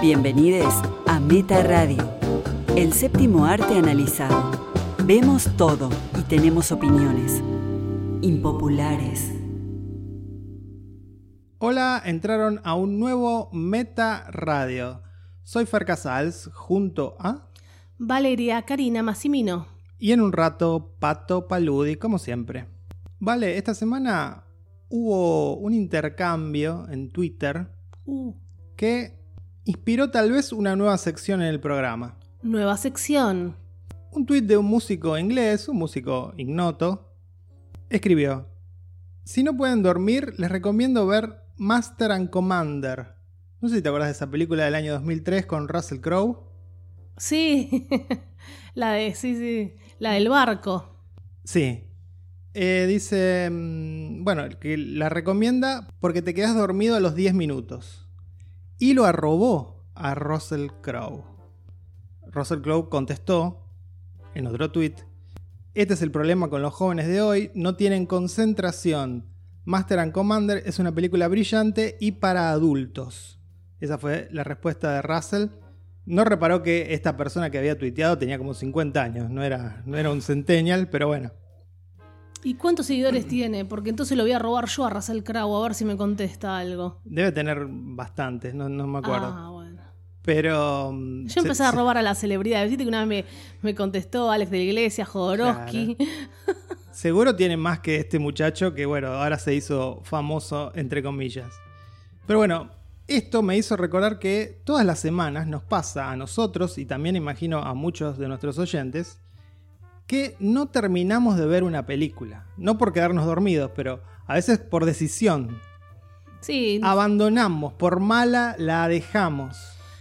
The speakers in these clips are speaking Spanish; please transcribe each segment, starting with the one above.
Bienvenidos a Meta Radio, el séptimo arte analizado. Vemos todo y tenemos opiniones impopulares. Hola, entraron a un nuevo Meta Radio. Soy Fer Casals, junto a... Valeria Karina Massimino. Y en un rato, Pato Paludi, como siempre. Vale, esta semana hubo un intercambio en Twitter Uh, que inspiró tal vez una nueva sección en el programa. nueva sección. Un tuit de un músico inglés, un músico ignoto, escribió, si no pueden dormir, les recomiendo ver Master and Commander. No sé si te acuerdas de esa película del año 2003 con Russell Crowe. Sí, la de, sí, sí, la del barco. Sí. Eh, dice, mm, bueno, que la recomienda porque te quedas dormido a los 10 minutos. Y lo arrobó a Russell Crowe. Russell Crowe contestó en otro tweet, este es el problema con los jóvenes de hoy, no tienen concentración. Master and Commander es una película brillante y para adultos. Esa fue la respuesta de Russell. No reparó que esta persona que había tuiteado tenía como 50 años, no era, no era un centennial, pero bueno. ¿Y cuántos seguidores tiene? Porque entonces lo voy a robar yo a Russell Crowe a ver si me contesta algo. Debe tener bastantes, no, no me acuerdo. Ah, bueno. Pero. mm, Yo se- empecé a robar a las celebridades. Viste que una vez me, me contestó Alex de la Iglesia, Jodorowsky. Seguro tiene más que este muchacho que, bueno, ahora se hizo famoso, entre comillas. Pero bueno, esto me hizo recordar que todas las semanas nos pasa a nosotros, y también imagino a muchos de nuestros oyentes, que no terminamos de ver una película. No por quedarnos dormidos, pero a veces por decisión. Sí, Abandonamos, por mala la dejamos.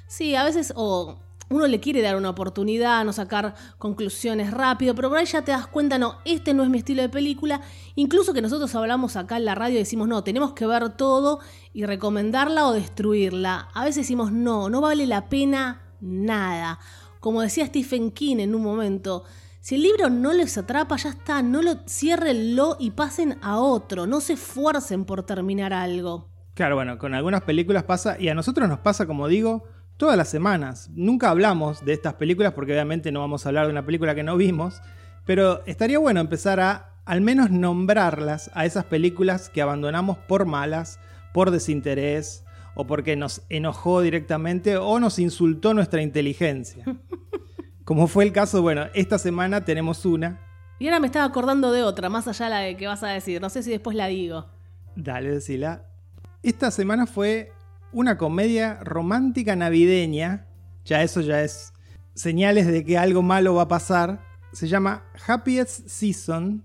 Sí, a veces o uno le quiere dar una oportunidad, no sacar conclusiones rápido, pero por ahí ya te das cuenta, no, este no es mi estilo de película. Incluso que nosotros hablamos acá en la radio y decimos, no, tenemos que ver todo y recomendarla o destruirla. A veces decimos, no, no vale la pena nada. Como decía Stephen King en un momento, si el libro no les atrapa, ya está, no lo ciérrenlo y pasen a otro, no se esfuercen por terminar algo. Claro, bueno, con algunas películas pasa, y a nosotros nos pasa, como digo, todas las semanas. Nunca hablamos de estas películas porque obviamente no vamos a hablar de una película que no vimos, pero estaría bueno empezar a al menos nombrarlas a esas películas que abandonamos por malas, por desinterés, o porque nos enojó directamente o nos insultó nuestra inteligencia. Como fue el caso, bueno, esta semana tenemos una. Y ahora me estaba acordando de otra, más allá de la de que vas a decir. No sé si después la digo. Dale, decila. Esta semana fue una comedia romántica navideña. Ya eso ya es señales de que algo malo va a pasar. Se llama Happiest Season.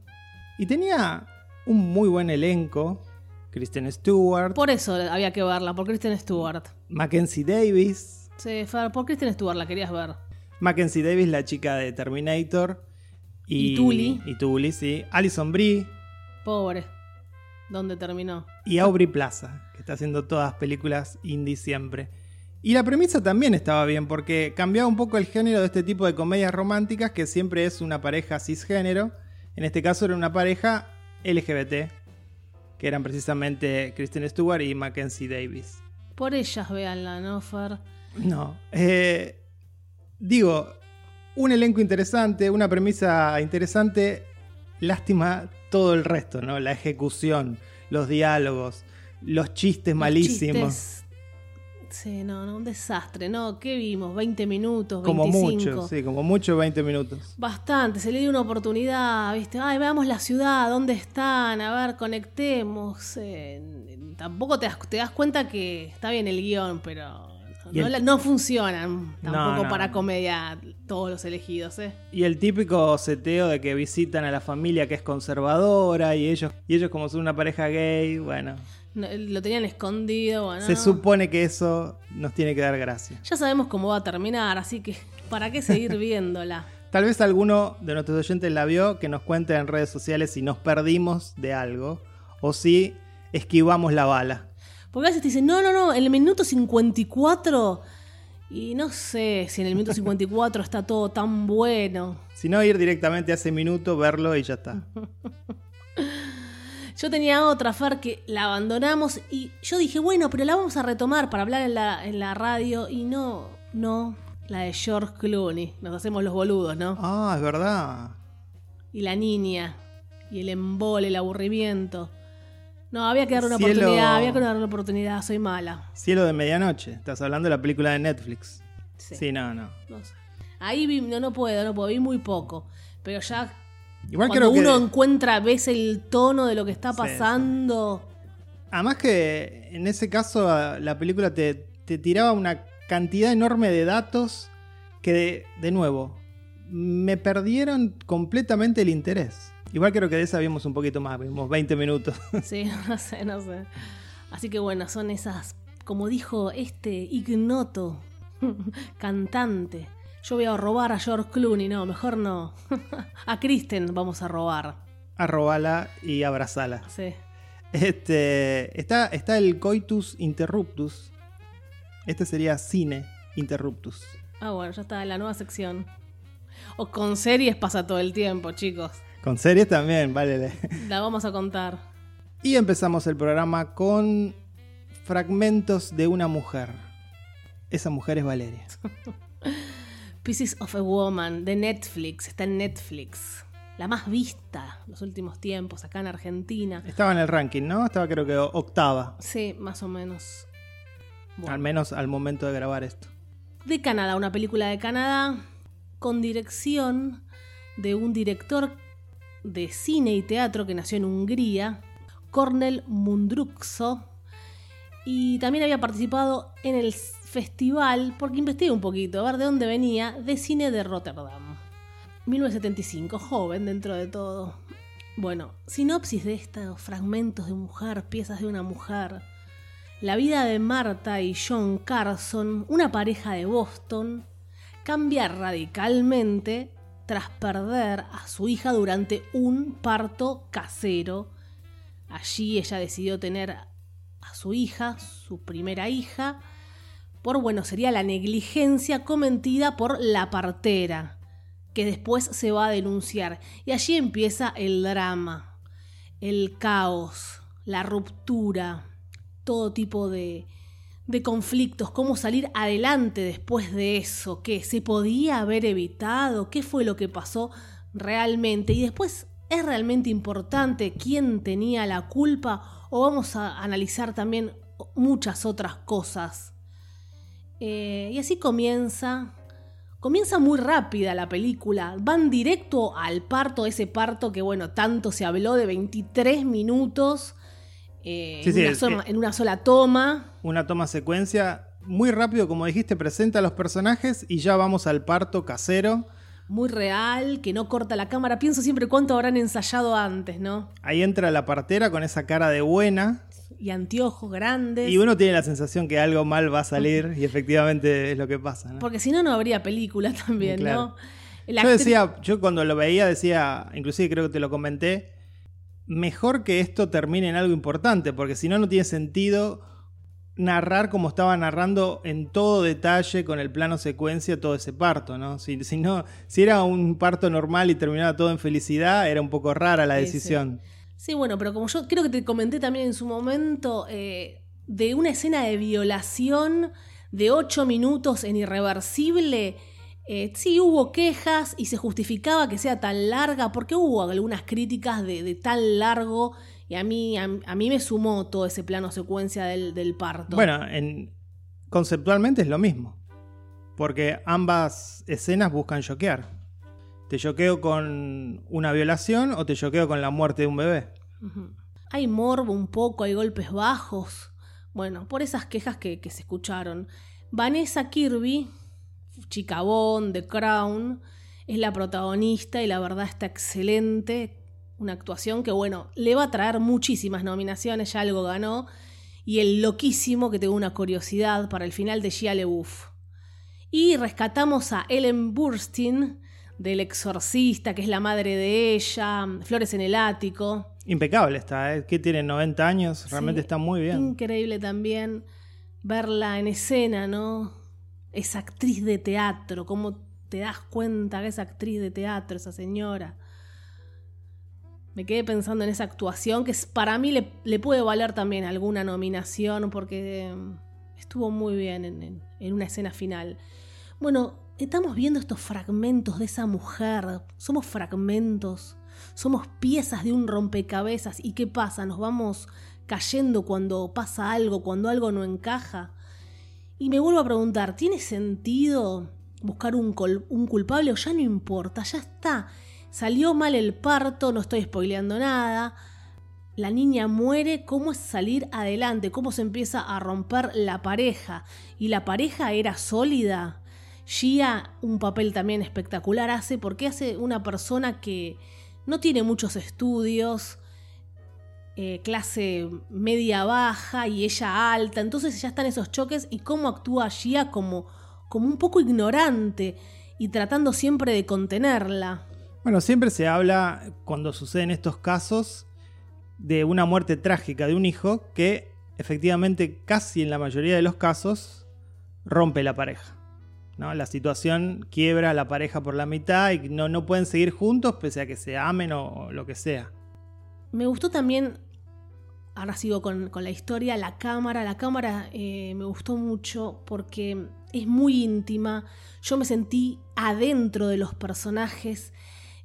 Y tenía un muy buen elenco. Kristen Stewart, Por eso había que verla, por Kristen Stewart. Mackenzie Davis. Sí, Fer, por Kristen Stewart la querías ver. Mackenzie Davis, la chica de Terminator. Y Tully. Y Tully, sí. Alison Brie. Pobre. ¿Dónde terminó? y Aubrey Plaza, que está haciendo todas películas indie siempre. Y la premisa también estaba bien, porque cambiaba un poco el género de este tipo de comedias románticas, que siempre es una pareja cisgénero. En este caso era una pareja LGBT, que eran precisamente Kristen Stewart y Mackenzie Davis. Por ellas, véanla, ¿no, Fer? No. eh, digo, un elenco interesante, una premisa interesante. Lástima todo el resto, ¿no? La ejecución, los diálogos, los chistes Los malísimos. chistes. Sí, no, no, un desastre, ¿no? ¿Qué vimos? ¿20 minutos? ¿25? Como mucho, sí, como mucho 20 minutos. Bastante, se le dio una oportunidad, ¿viste? Ay, veamos la ciudad, ¿dónde están? A ver, conectemos. eh, tampoco te das, te das cuenta que está bien el guion, pero No, el- la- no funcionan tampoco no, para comedia todos los elegidos, ¿eh? Y el típico seteo de que visitan a la familia que es conservadora y ellos, y ellos como son una pareja gay, bueno, No, lo tenían escondido, bueno. se supone que eso nos tiene que dar gracia. Ya sabemos cómo va a terminar, así que ¿para qué seguir viéndola? Tal vez alguno de nuestros oyentes la vio, que nos cuente en redes sociales si nos perdimos de algo o si esquivamos la bala. Porque a veces te dicen, no, no, no, en el minuto 54. Y no sé si en el minuto 54 está todo tan bueno. Si no, ir directamente a ese minuto, verlo y ya está. Yo tenía otra, Fer, que la abandonamos y yo dije, bueno, pero la vamos a retomar para hablar en la, en la radio y no, no, la de George Clooney. Nos hacemos los boludos, ¿no? Ah, es verdad. Y la niña, y el embole, el aburrimiento. No, había que darle una Cielo- oportunidad, había que darle una oportunidad, soy mala. Cielo de medianoche. Estás hablando de la película de Netflix. Sí. Sí, no, no. No sé. Ahí vi, no, no puedo, no puedo, vi muy poco. Pero ya Igual cuando creo que. uno encuentra, ves el tono de lo que está Sí, pasando. Además que en ese caso la película te, te tiraba una cantidad enorme de datos que, de, de nuevo, me perdieron completamente el interés. Igual creo que de esa vimos un poquito más, vimos 20 minutos. Sí, no sé, no sé. Así que bueno, son esas, como dijo este ignoto cantante. Yo voy a robar a George Clooney, no, mejor no. a Kristen vamos a robar. Arrobala y abrazala. Sí. Este, está, está el coitus interruptus. Este sería cine interruptus. Ah, bueno, ya está en la nueva sección. O con series pasa todo el tiempo, chicos. Con series también, vale. La vamos a contar. Y empezamos el programa con fragmentos de una mujer. Esa mujer es Valeria. Pieces of a Woman de Netflix, está en Netflix. La más vista los últimos tiempos acá en Argentina. Estaba en el ranking, ¿no? Estaba creo que octava. Sí, más o menos. Bueno. Al menos al momento de grabar esto. de Canadá, una película de Canadá con dirección de un director de cine y teatro que nació en Hungría, Cornel Mundruxo, y también había participado en el festival, porque investigué un poquito, a ver de dónde venía, de cine de Rotterdam. 1975, joven dentro de todo. Bueno, sinopsis de estos fragmentos de mujer, piezas de una mujer. La vida de Marta y John Carson, una pareja de Boston, cambia radicalmente tras perder a su hija durante un parto casero. Allí ella decidió tener a su hija, su primera hija, por, bueno, sería la negligencia cometida por la partera, que después se va a denunciar. Y allí empieza el drama, el caos, la ruptura, todo tipo de, de conflictos, cómo salir adelante después de eso, qué se podía haber evitado, qué fue lo que pasó realmente y después es realmente importante quién tenía la culpa o vamos a analizar también muchas otras cosas. Eh, y así comienza. Comienza muy rápida la película. Van directo al parto, ese parto que, bueno, tanto se habló de 23 minutos eh, Sí, en, sí, una es- sola, en una sola toma. Una toma secuencia muy rápido, como dijiste, presenta a los personajes y ya vamos al parto casero. Muy real, que no corta la cámara. Pienso siempre cuánto habrán ensayado antes, ¿no? Ahí entra la partera con esa cara de buena Y anteojos grandes. y uno tiene la sensación que algo mal va a salir y efectivamente es lo que pasa. ¿no? Porque si no, no habría película también, Claro. ¿no? La Yo decía, yo cuando lo veía decía, inclusive creo que te lo comenté, mejor que esto termine en algo importante, porque si no, no tiene sentido narrar como estaba narrando en todo detalle con el plano secuencia todo ese parto, ¿no? Si, si no, si era un parto normal y terminaba todo en felicidad, era un poco rara la Sí, sí. decisión. Sí, bueno, pero como yo creo que te comenté también en su momento, eh, de una escena de violación de ocho minutos en irreversible, eh, sí hubo quejas y se justificaba que sea tan larga, porque hubo algunas críticas de, de tan largo, y a mí, a, a mí me sumó todo ese plano secuencia del, del parto. Bueno, en, conceptualmente es lo mismo, porque ambas escenas buscan choquear. Te choqueo con una violación o te choqueo con la muerte de un bebé. Hay morbo un poco, hay golpes bajos. Bueno, por esas quejas que, que se escucharon. Vanessa Kirby, chica Bond, The Crown, es la protagonista y la verdad está excelente. Una actuación que, bueno, le va a traer muchísimas nominaciones, ya algo ganó. Y el loquísimo que tengo una curiosidad para el final de Shia LaBeouf. Y rescatamos a Ellen Burstyn del exorcista, que es la madre de ella, Flores en el ático. Impecable está, ¿eh? que tiene 90 años, realmente Sí, está muy bien. Increíble también verla en escena, ¿no? Esa actriz de teatro, cómo te das cuenta que es actriz de teatro esa señora. Me quedé pensando en esa actuación que es- para mí le, puede valer también alguna nominación porque mm, estuvo muy bien en, en- en una escena final. Bueno, estamos viendo estos fragmentos de esa mujer. Somos fragmentos. Somos piezas de un rompecabezas. ¿Y qué pasa? Nos vamos cayendo cuando pasa algo, cuando algo no encaja. Y me vuelvo a preguntar, ¿tiene sentido buscar un, un culpable o ya no importa? Ya está. Salió mal el parto, no estoy spoileando nada. La niña muere, ¿cómo es salir adelante? ¿Cómo se empieza a romper la pareja? Y la pareja era sólida. Gia un papel también espectacular hace porque hace una persona que no tiene muchos estudios, eh, clase media baja y ella alta, entonces ya están esos choques y cómo actúa Gia como, como un poco ignorante y tratando siempre de contenerla. Bueno, siempre se habla, cuando suceden estos casos, de una muerte trágica de un hijo que efectivamente casi en la mayoría de los casos rompe la pareja. ¿no? La situación quiebra a la pareja por la mitad y no, no pueden seguir juntos pese a que se amen o, o lo que sea. Me gustó también, ahora sigo con, con la historia, la cámara. La cámara eh, me gustó mucho porque es muy íntima. Yo me sentí adentro de los personajes.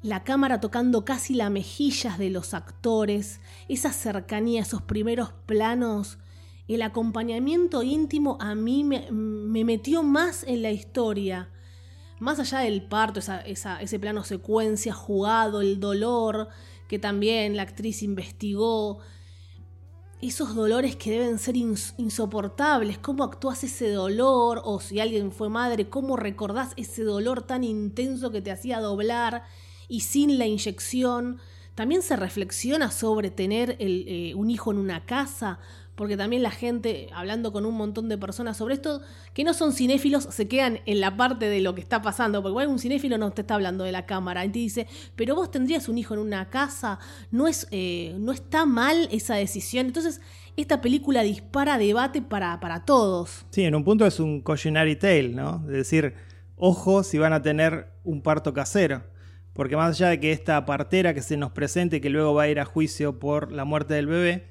La cámara tocando casi las mejillas de los actores, esa cercanía, esos primeros planos, el acompañamiento íntimo a mí me, me metió más en la historia. Más allá del parto, esa- ese plano secuencia jugado, el dolor que también la actriz investigó, esos dolores que deben ser ins- insoportables, cómo actúas ese dolor, o si alguien fue madre, cómo recordás ese dolor tan intenso que te hacía doblar y sin la inyección. También se reflexiona sobre tener eh, un hijo en una casa, porque también la gente, hablando con un montón de personas sobre esto, que no son cinéfilos, se quedan en la parte de lo que está pasando, porque igual un cinéfilo no te está hablando de la cámara, y te dice, pero vos tendrías un hijo en una casa, no, es, eh, no está mal esa decisión. Entonces, esta película dispara debate para, para todos. Sí, en un punto es un cautionary tale, ¿no? Es decir, ojo si van a tener un parto casero. Porque más allá de que esta partera que se nos presente, que luego va a ir a juicio por la muerte del bebé,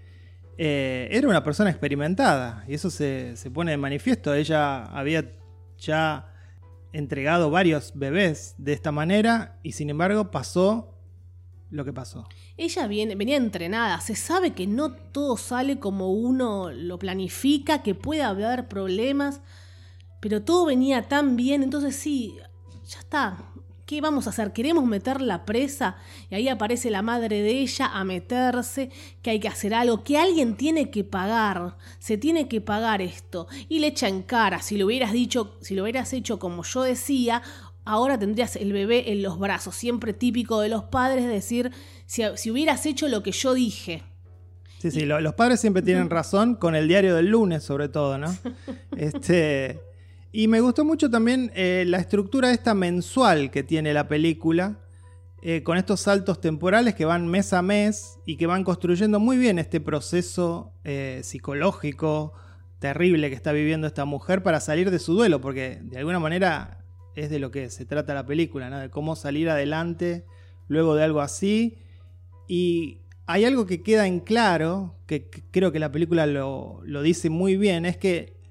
eh, era una persona experimentada. Y eso se, se pone de manifiesto. Ella había ya entregado varios bebés de esta manera y sin embargo pasó lo que pasó. Ella viene, venía entrenada, se sabe que no todo sale como uno lo planifica, que puede haber problemas, pero todo venía tan bien, entonces sí, ya está. ¿Qué vamos a hacer? ¿Queremos meterla presa? Y ahí aparece la madre de ella a meterse, que hay que hacer algo, que alguien tiene que pagar, se tiene que pagar esto. Y le echa en cara, si lo hubieras dicho, si lo hubieras hecho como yo decía, ahora tendrías el bebé en los brazos, siempre típico de los padres decir, si, si hubieras hecho lo que yo dije. Sí, sí, lo- los padres siempre tienen razón con el diario del lunes, sobre todo, ¿no? Este, y me gustó mucho también eh, la estructura esta mensual que tiene la película, eh, con estos saltos temporales que van mes a mes y que van construyendo muy bien este proceso eh, psicológico terrible que está viviendo esta mujer para salir de su duelo, porque de alguna manera es de lo que se trata la película, ¿no? De cómo salir adelante luego de algo así. Y hay algo que queda en claro, que creo que la película lo dice muy bien, es que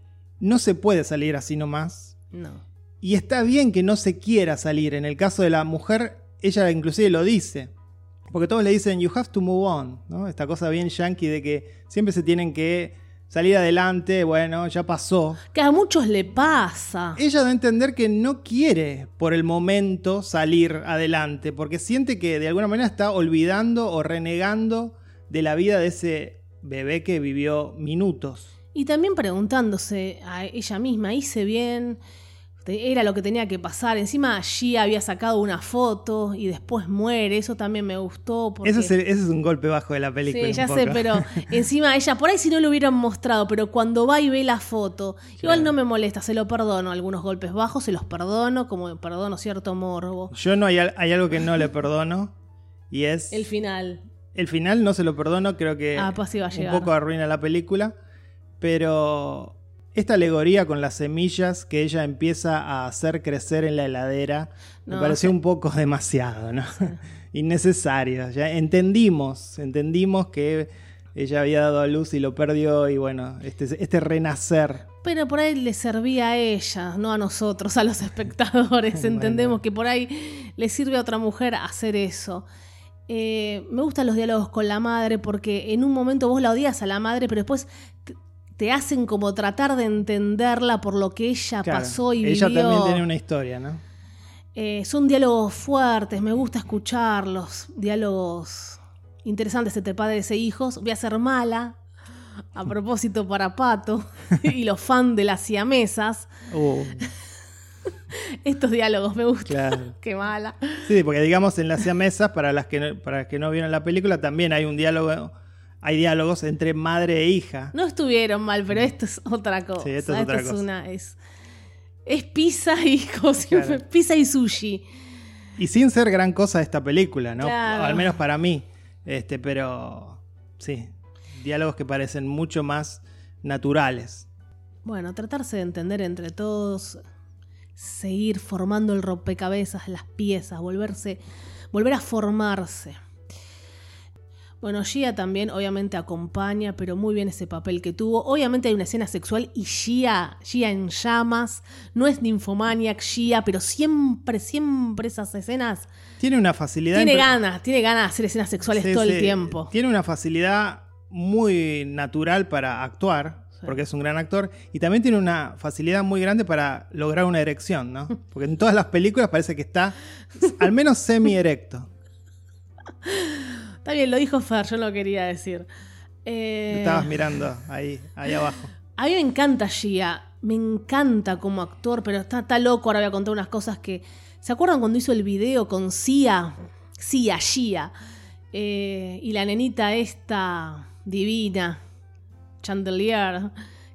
no se puede salir así nomás. No. Y está bien que no se quiera salir. En el caso de la mujer, ella inclusive lo dice. Porque todos le dicen, you have to move on, ¿no? Esta cosa bien yankee de que siempre se tienen que salir adelante, bueno, ya pasó. Que a muchos le pasa. Ella da a entender que no quiere por el momento salir adelante, porque siente que de alguna manera está olvidando o renegando de la vida de ese bebé que vivió minutos. Y también preguntándose a ella misma, hice bien, era lo que tenía que pasar. Encima allí había sacado una foto y después muere, eso también me gustó. Porque... Ese es, ese es un golpe bajo de la película. Sí, un ya sé, pero encima ella, por ahí si no lo hubieran mostrado, pero cuando va y ve la foto, igual no me molesta, se lo perdono. Algunos golpes bajos se los perdono, como perdono cierto morbo. Yo no hay, hay algo que no le perdono y es El final. el final no se lo perdono, creo que Ah, pues sí va a un llegar. poco arruina la película, pero esta alegoría con las semillas que ella empieza a hacer crecer en la heladera me pareció sí. un poco demasiado, ¿no? innecesarios. Ya entendimos, entendimos que ella había dado a luz y lo perdió y bueno, este, este renacer. Pero por ahí le servía a ella, no a nosotros, a los espectadores. Entendemos que por ahí le sirve a otra mujer hacer eso. Eh, me gustan los diálogos con la madre porque en un momento vos la odias a la madre, pero después te, hacen como tratar de entenderla por lo que ella pasó y ella vivió. Ella también tiene una historia, ¿no? Eh, son diálogos fuertes, me gusta escucharlos, diálogos interesantes entre padres e hijos. Voy a ser mala, a propósito para Pato y los fans de las siamesas. Uh. Estos diálogos me gustan. Qué mala. Sí, porque digamos en las siamesas, para las que no, para que no vieron la película, también hay un diálogo. Hay diálogos entre madre e hija. No estuvieron mal, pero esto es otra cosa. Sí, esto es otra cosa. Es, es, pizza y pizza y sushi. Y sin ser gran cosa esta película, ¿no? Al menos para mí. Este, pero sí, diálogos que parecen mucho más naturales. Bueno, tratarse de entender entre todos, seguir formando el rompecabezas, las piezas, volverse, volver a formarse. Bueno, Gia también obviamente acompaña, pero muy bien ese papel que tuvo. Obviamente hay una escena sexual y Gia, Gia en llamas, no es ninfomaniac Gia, pero siempre, siempre esas escenas... Tiene una facilidad... Tiene ganas, tiene ganas de hacer escenas sexuales todo el tiempo. Tiene una facilidad muy natural para actuar, porque es un gran actor, y también tiene una facilidad muy grande para lograr una erección, ¿no? Porque en todas las películas parece que está al menos semi-erecto. Está bien, lo dijo Fer, yo lo quería decir. Eh... Estabas mirando ahí, ahí abajo. A mí me encanta Gia, me encanta como actor, pero está, está loco. Ahora voy a contar unas cosas que. ¿Se acuerdan cuando hizo el video con Sia? Sia, Gia. Eh, y la nenita esta divina, Chandelier,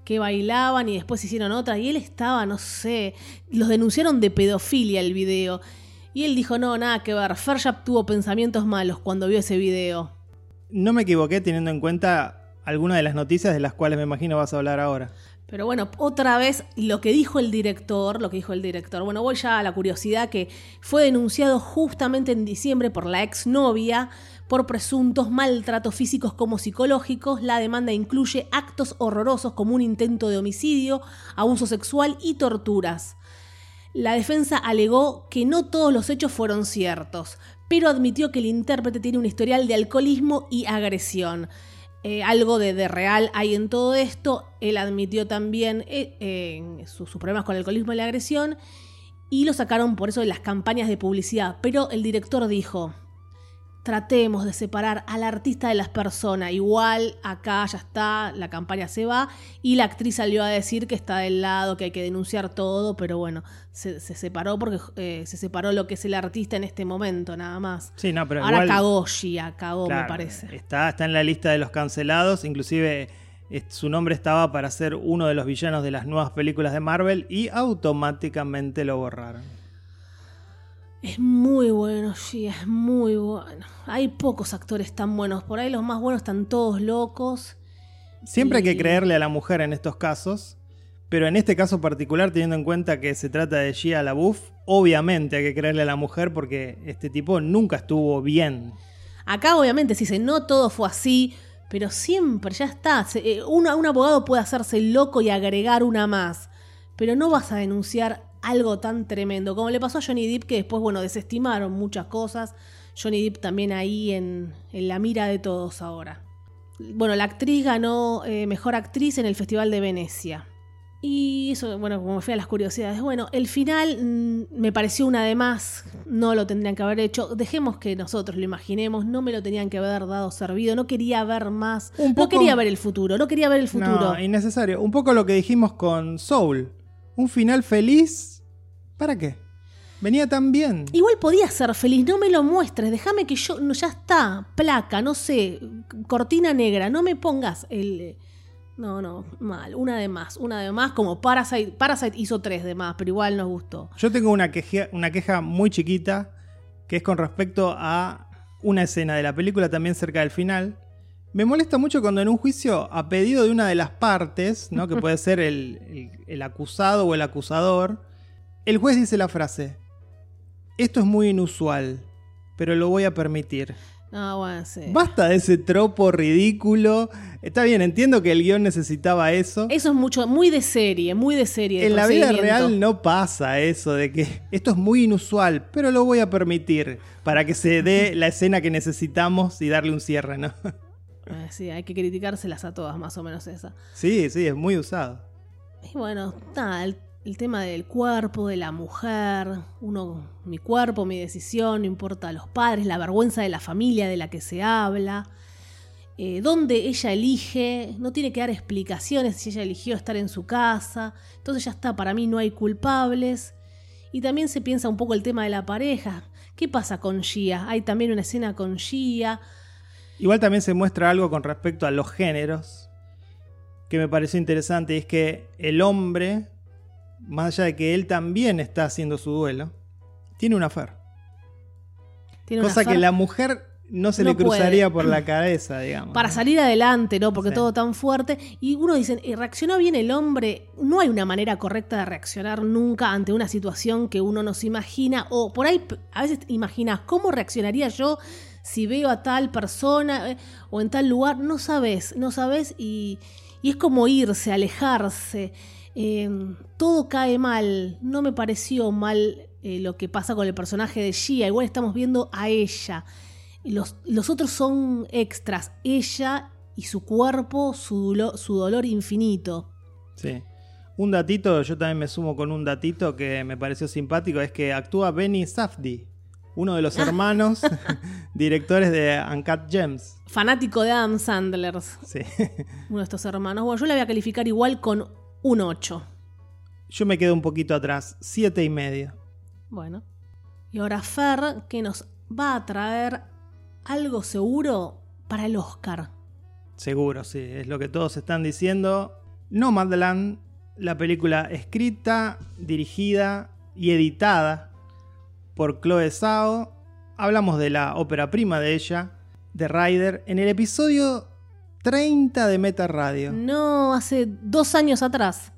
que bailaban y después hicieron otra. Y él estaba, no sé, los denunciaron de pedofilia el video. Y él dijo, no, nada que ver, Ferjap tuvo pensamientos malos cuando vio ese video. No me equivoqué teniendo en cuenta algunas de las noticias de las cuales me imagino vas a hablar ahora. Pero bueno, otra vez lo que dijo el director, lo que dijo el director. Bueno, voy ya a la curiosidad que fue denunciado justamente en diciembre por la exnovia por presuntos maltratos físicos como psicológicos. La demanda incluye actos horrorosos como un intento de homicidio, abuso sexual y torturas. La defensa alegó que no todos los hechos fueron ciertos, pero admitió que el intérprete tiene un historial de alcoholismo y agresión. Eh, algo de, real hay en todo esto. Él admitió también eh, sus, problemas con el alcoholismo y la agresión y lo sacaron por eso de las campañas de publicidad. Pero el director dijo, tratemos de separar al artista de las personas. Igual acá ya está, la campaña se va y la actriz salió a decir que está del lado, que hay que denunciar todo, pero bueno, se, separó porque eh, se separó lo que es el artista en este momento, nada más. Sí, no, pero Ahora cagó Gia, cagó me parece. Está, está en la lista de los cancelados, inclusive su nombre estaba para ser uno de los villanos de las nuevas películas de Marvel y automáticamente lo borraron. Es muy bueno, sí, es muy bueno. Hay pocos actores tan buenos. Por ahí los más buenos están todos locos. Siempre hay que creerle a la mujer en estos casos. Pero en este caso particular, teniendo en cuenta que se trata de Gia LaBeouf, obviamente hay que creerle a la mujer porque este tipo nunca estuvo bien. Acá obviamente se dice, no todo fue así, pero siempre, ya está. Eh, un abogado puede hacerse loco y agregar una más. Pero no vas a denunciar algo tan tremendo, como le pasó a Johnny Depp, que después, bueno, desestimaron muchas cosas. Johnny Depp también ahí en, la mira de todos ahora. Bueno, la actriz ganó eh, Mejor Actriz en el Festival de Venecia. Y eso, bueno, como fui a las curiosidades, bueno, el final mm, me pareció una de más, no lo tendrían que haber hecho, dejemos que nosotros lo imaginemos, no me lo tenían que haber dado servido, no quería ver más, no quería ver el futuro, no quería ver el futuro. No, innecesario, un poco lo que dijimos con Soul, un final feliz ¿Para qué? Venía tan bien. Igual podía ser feliz, no me lo muestres, déjame que yo, ya está, placa, no sé, cortina negra, no me pongas el... No, no, mal, una de más, una de más, como Parasite, Parasite hizo tres de más, pero igual nos gustó. Yo tengo una queja, una queja muy chiquita, que es con respecto a una escena de la película también cerca del final. Me molesta mucho cuando en un juicio, a pedido de una de las partes, ¿no? que puede ser el acusado o el acusador, el juez dice la frase, esto es muy inusual, pero lo voy a permitir. Ah, bueno, sí. Basta de ese tropo ridículo. Está bien, entiendo que el guion necesitaba eso. Eso es mucho, muy de serie, muy de serie. de En la vida real no pasa eso de que esto es muy inusual, pero lo voy a permitir para que se dé la escena que necesitamos y darle un cierre, ¿no? Eh, sí, hay que criticárselas a todas, más o menos esa. Sí, sí, es muy usado. Y bueno, nada, el, el tema del cuerpo, de la mujer, uno, mi cuerpo, mi decisión, no importa los padres, la vergüenza de la familia de la que se habla, eh, dónde ella elige, no tiene que dar explicaciones si ella eligió estar en su casa, entonces ya está, para mí no hay culpables. Y también se piensa un poco el tema de la pareja. ¿Qué pasa con Gia? Hay también una escena con Gia. Igual también se muestra algo con respecto a los géneros que me pareció interesante, es que el hombre, más allá de que él también está haciendo su duelo, tiene una fer. Cosa que la mujer no se No le cruzaría puede. por la cabeza, digamos. para ¿no? salir adelante, ¿no? Porque Sí. todo tan fuerte. Y uno dice, "Eh, ¿reaccionó bien el hombre? No hay una manera correcta de reaccionar nunca ante una situación que uno no se imagina. O por ahí, a veces imaginas, ¿cómo reaccionaría yo si veo a tal persona eh, o en tal lugar? No sabes, no sabes y, y es como irse, alejarse. Eh, todo cae mal. No me pareció mal eh, lo que pasa con el personaje de Gia. Igual estamos viendo a ella. Los, los otros son extras. Ella y su cuerpo, su, dolo- su dolor infinito. Sí. Un datito, yo también me sumo con un datito que me pareció simpático, es que actúa Benny Safdie, uno de los hermanos directores de Uncut Gems. Fanático de Adam Sandler, Sí. uno de estos hermanos. Bueno, yo le voy a calificar igual con un 8. Yo me quedo un poquito atrás, siete y medio. Bueno. Y ahora Fer, que nos va a traer algo seguro para el Oscar. Seguro, sí, es lo que todos están diciendo. Nomadland, la película escrita, dirigida y editada por Chloe Zhao. Hablamos de la ópera prima de ella, de Ryder, en el episodio 30 de Meta Radio. No, hace dos años atrás.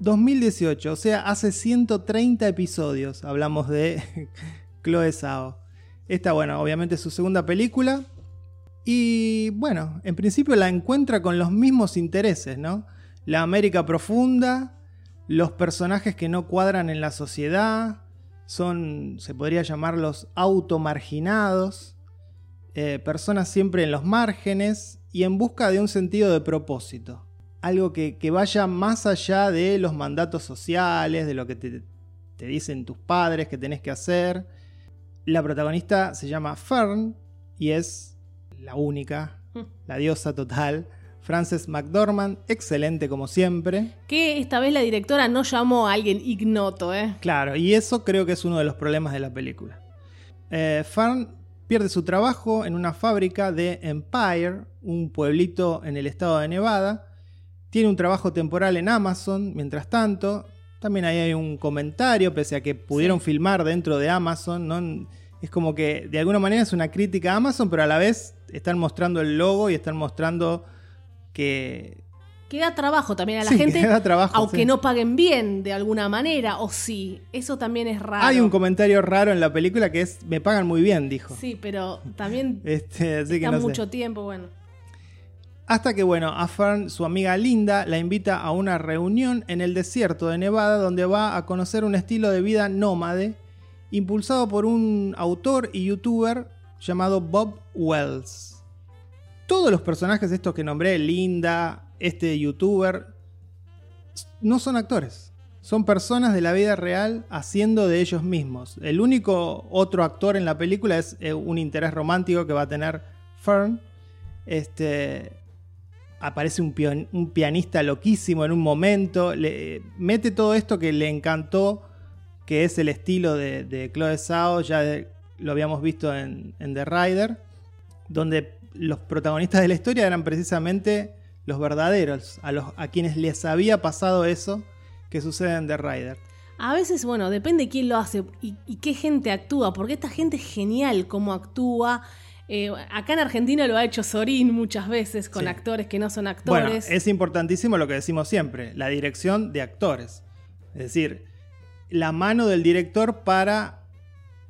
2018, o sea, hace 130 episodios hablamos de Chloe Zhao. Esta, bueno, obviamente es su segunda película. Y bueno, en principio la encuentra con los mismos intereses, ¿no? La América profunda, los personajes que no cuadran en la sociedad, son, se podría llamarlos automarginados, eh, personas siempre en los márgenes y en busca de un sentido de propósito. Algo que, que vaya más allá de los mandatos sociales, de lo que te, te dicen tus padres que tenés que hacer. La protagonista se llama Fern y es la única, Mm. la diosa total. Frances McDormand, excelente como siempre. Que esta vez la directora no llamó a alguien ignoto, ¿eh? Claro, y eso creo que es uno de los problemas de la película. Eh, Fern pierde su trabajo en una fábrica de Empire, un pueblito en el estado de Nevada. Tiene un trabajo temporal en Amazon, mientras tanto. También ahí hay un comentario, pese a que pudieron Sí. filmar dentro de Amazon. ¿no? Es como que de alguna manera es una crítica a Amazon, pero a la vez están mostrando el logo y están mostrando que... Que da trabajo también a la Sí, gente. que da trabajo, aunque sí. no paguen bien de alguna manera, o sí. Eso también es raro. Hay un comentario raro en la película que es, me pagan muy bien, dijo. Sí, pero también Este, así que está no sé. mucho tiempo, bueno. Hasta que, bueno, a Fern, su amiga Linda, la invita a una reunión en el desierto de Nevada donde va a conocer un estilo de vida nómade impulsado por un autor y youtuber llamado Bob Wells. Todos los personajes estos que nombré, Linda, este youtuber, no son actores. Son personas de la vida real haciendo de ellos mismos. El único otro actor en la película es eh, un interés romántico que va a tener Fern. Este, aparece un, pianista loquísimo en un momento. Mete todo esto que le encantó, que es el estilo de, de Chloe. Ya lo habíamos visto en The Rider, donde los protagonistas de la historia eran precisamente los verdaderos, a, los, a quienes les había pasado eso que sucede en The Rider. A veces, bueno, depende quién lo hace y, y qué gente actúa, porque esta gente es genial cómo actúa. Eh, acá en Argentina lo ha hecho Sorín muchas veces con Sí. actores que no son Bueno, actores. es importantísimo lo que decimos siempre, la dirección de actores. Es decir, la mano del director para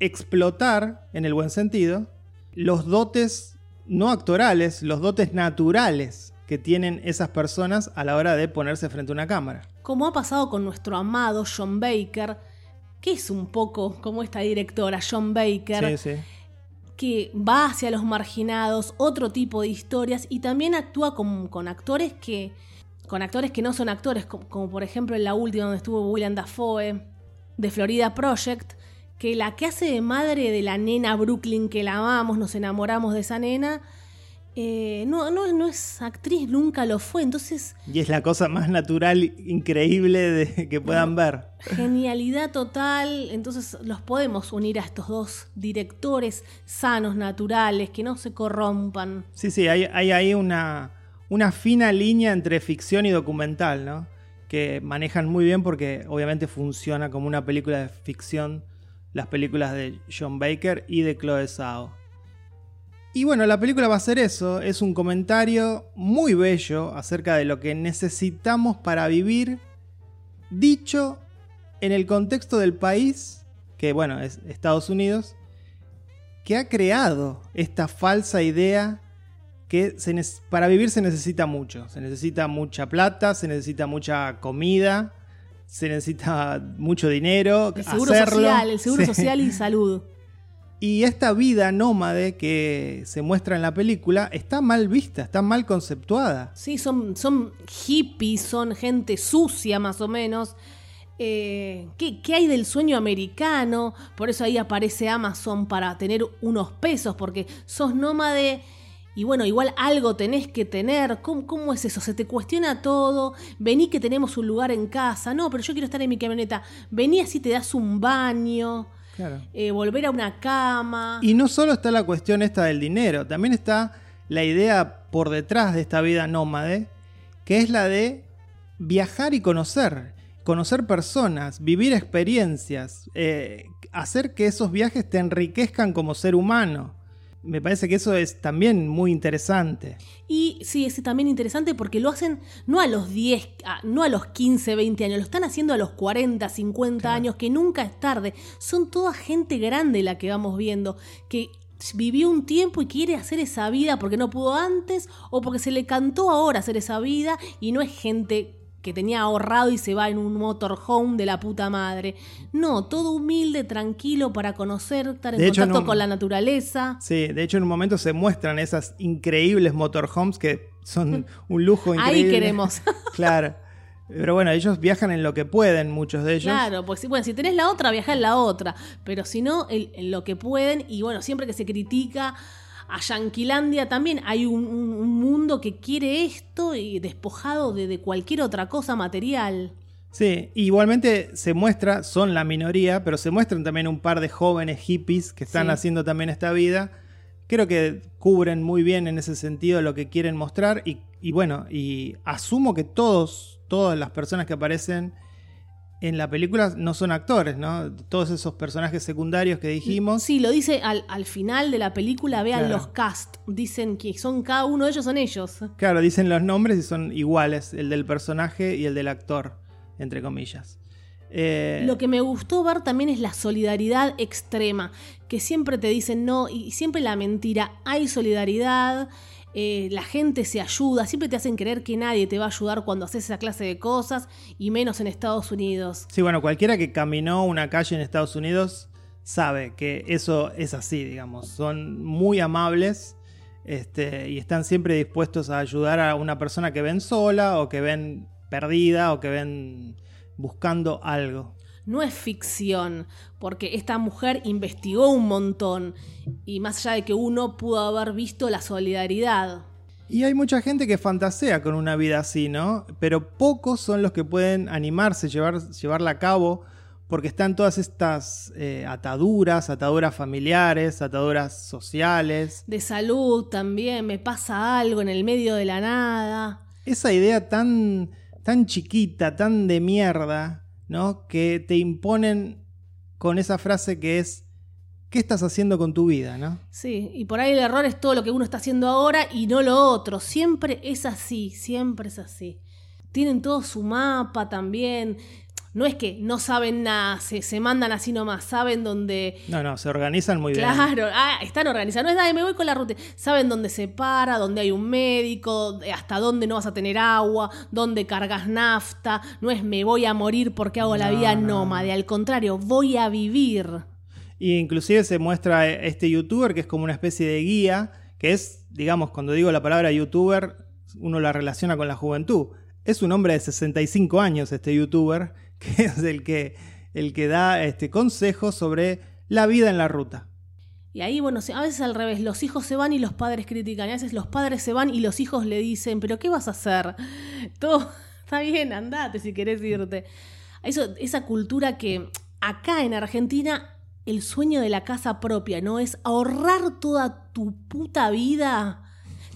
explotar, en el buen sentido, los dotes no actorales, los dotes naturales que tienen esas personas a la hora de ponerse frente a una cámara. Como ha pasado con nuestro amado John Baker, que es un poco como esta directora, John Baker, Sí, sí. que va hacia los marginados, otro tipo de historias, y también actúa con, con actores que. con actores que no son actores, como, como por ejemplo en la última donde estuvo William Dafoe, de Florida Project, que la que hace de madre de la nena Brooklyn, que la amamos, nos enamoramos de esa nena, eh, no, no, no es actriz, nunca lo fue. Entonces, Y es la cosa más natural, increíble de, que puedan ver. genialidad total. Entonces, los podemos unir a estos dos directores sanos, naturales, que no se corrompan. Sí, sí, hay, hay ahí una, una fina línea entre ficción y documental, ¿no? Que manejan muy bien porque obviamente funciona como una película de ficción las películas de John Baker y de Chloe Zhao. Y bueno, la película va a ser eso, es un comentario muy bello acerca de lo que necesitamos para vivir, dicho en el contexto del país, que bueno, es Estados Unidos, que ha creado esta falsa idea que se para vivir se necesita mucho. Se necesita mucha plata, se necesita mucha comida, se necesita mucho dinero. El seguro hacerlo. social, el seguro Sí. social y salud. Y esta vida nómade que se muestra en la película está mal vista, está mal conceptuada. Sí, son, son hippies, son gente sucia más o menos. Eh, ¿qué, qué hay del sueño americano? Por eso ahí aparece Amazon para tener unos pesos, porque sos nómade y bueno, igual algo tenés que tener. ¿Cómo, cómo es eso? Se te cuestiona todo. Vení que tenemos un lugar en casa. No, pero yo quiero estar en mi camioneta. Vení así te das un baño. Claro. eh, volver a una cama. Y no solo está la cuestión esta del dinero, también está la idea por detrás de esta vida nómade, que es la de viajar y conocer, conocer personas, vivir experiencias, eh, hacer que esos viajes te enriquezcan como ser humano. Me parece que eso es también muy interesante. Y sí, es también interesante porque lo hacen no a los 10, a- no a los 15, 20 años, lo están haciendo a los 40, 50 Claro. años, que nunca es tarde. Son toda gente grande la que vamos viendo, que vivió un tiempo y quiere hacer esa vida porque no pudo antes o porque se le cantó ahora hacer esa vida y no es gente que tenía ahorrado y se va en un motorhome de la puta madre. No, todo humilde, tranquilo para conocer, estar en De hecho, contacto con la naturaleza. Sí, de hecho en un momento se muestran esas increíbles motorhomes que son un lujo Ahí increíble. queremos. claro. Pero bueno, ellos viajan en lo que pueden, muchos de ellos. Claro, pues si, bueno, si tenés la otra, viajá en la otra. Pero si no, en lo que pueden. Y bueno, siempre que se critica a Yanquilandia también hay un, un- un mundo que quiere esto y despojado de, de cualquier otra cosa material. Sí, igualmente se muestra, son la minoría, pero se muestran también un par de jóvenes hippies que están Sí. haciendo también esta vida. Creo que cubren muy bien en ese sentido lo que quieren mostrar y, y bueno, y asumo que todos, todas las personas que aparecen en la película no son actores, ¿no? Todos esos personajes secundarios que dijimos. Sí, lo dice al, al final de la película, vean Claro. los cast. Dicen que son cada uno de ellos son ellos. Claro, dicen los nombres y son iguales, el del personaje y el del actor, entre comillas. Eh, Lo que me gustó ver también es la solidaridad extrema, que siempre te dicen no y siempre la mentira. Hay solidaridad, eh, la gente se ayuda, siempre te hacen creer que nadie te va a ayudar cuando haces esa clase de cosas y menos en Estados Unidos. Sí, bueno, cualquiera que caminó una calle en Estados Unidos sabe que eso es así, digamos. Son muy amables este, y están siempre dispuestos a ayudar a una persona que ven sola o que ven perdida o que ven buscando algo. No es ficción, porque esta mujer investigó un montón y más allá de que uno pudo haber visto la solidaridad. Y hay mucha gente que fantasea con una vida así, ¿no? Pero pocos son los que pueden animarse, llevar, llevarla a cabo, porque están todas estas eh, ataduras, ataduras familiares, ataduras sociales. De salud también, me pasa algo en el medio de la nada. esa idea tan, tan chiquita, tan de mierda, ¿no? Que te imponen con esa frase que es, ¿qué estás haciendo con tu vida, no? Sí, y por ahí el error es todo lo que uno está haciendo ahora y no lo otro. Siempre es así, siempre es así. Tienen todo su mapa también. No es que no saben nada, se, se mandan así nomás, saben dónde... No, no, se organizan muy bien. Claro, ah, están organizados. No es nada, me voy con la ruta. Saben dónde se para, dónde hay un médico, hasta dónde no vas a tener agua, dónde cargas nafta. No es me voy a morir porque hago la vida no. nómade. Al contrario, voy a vivir. Y inclusive se muestra este youtuber que es como una especie de guía, que es, digamos, cuando digo la palabra youtuber, uno la relaciona con la juventud. Es un hombre de 65 años este youtuber, que es el que, el que da este, consejos sobre la vida en la ruta. Y ahí, bueno, a veces al revés, los hijos se van y los padres critican. Y a veces los padres se van y los hijos le dicen, pero ¿qué vas a hacer? Todo está bien, andate si querés irte. Eso, esa cultura que acá en Argentina el sueño de la casa propia, ¿no? Es ahorrar toda tu puta vida,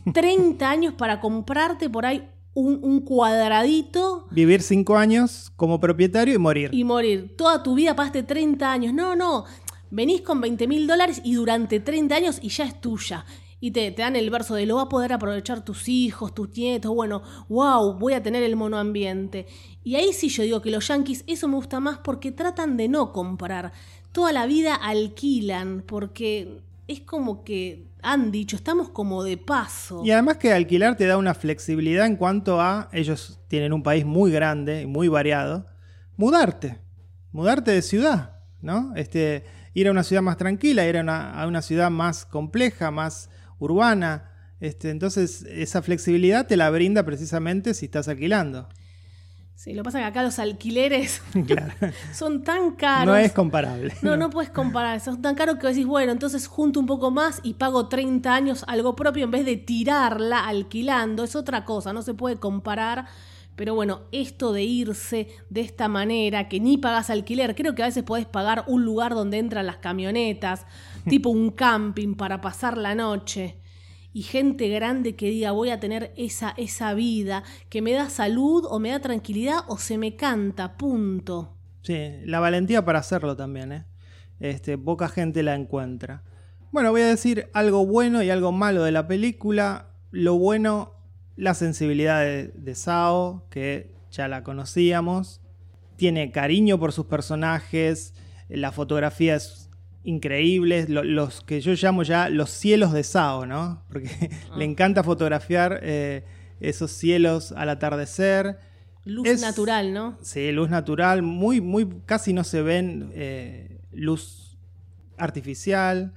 30 años para comprarte por ahí un, un cuadradito Vivir 5 años como propietario y morir. y morir. Toda tu vida pasaste 30 años. No, no. Venís con 20 mil dólares y durante 30 años y ya es tuya. Y te, te dan el verso de lo va a poder aprovechar tus hijos, tus nietos. Bueno, wow, voy a tener el monoambiente. Y ahí sí yo digo que los yankees, eso me gusta más porque tratan de no comprar. Toda la vida alquilan porque es como que han dicho, estamos como de paso. Y además que alquilar te da una flexibilidad en cuanto a, ellos tienen un país muy grande y muy variado, mudarte, mudarte de ciudad, ¿no? Este, ir a una ciudad más tranquila, ir a una, a una ciudad más compleja, más urbana. Este, entonces, esa flexibilidad te la brinda precisamente si estás alquilando. Sí, lo que pasa es que acá los alquileres Claro. son tan caros. No es comparable. No, no puedes comparar. Son tan caros que decís, bueno, entonces junto un poco más y pago 30 años algo propio en vez de tirarla alquilando. Es otra cosa, no se puede comparar. Pero bueno, esto de irse de esta manera, que ni pagas alquiler, creo que a veces podés pagar un lugar donde entran las camionetas, tipo un camping para pasar la noche. Y gente grande que diga voy a tener esa, esa vida, que me da salud o me da tranquilidad o se me canta, punto. Sí, la valentía para hacerlo también, ¿eh? Este, poca gente la encuentra. Bueno, voy a decir algo bueno y algo malo de la película. Lo bueno, la sensibilidad de, de Sao, que ya la conocíamos. Tiene cariño por sus personajes. La fotografía es increíble. lo- los que yo llamo ya los cielos de Sao, ¿no? Porque le encanta fotografiar eh, esos cielos al atardecer. Luz Es- natural, ¿no? Sí, luz natural, muy, muy, casi no se ven eh, luz artificial.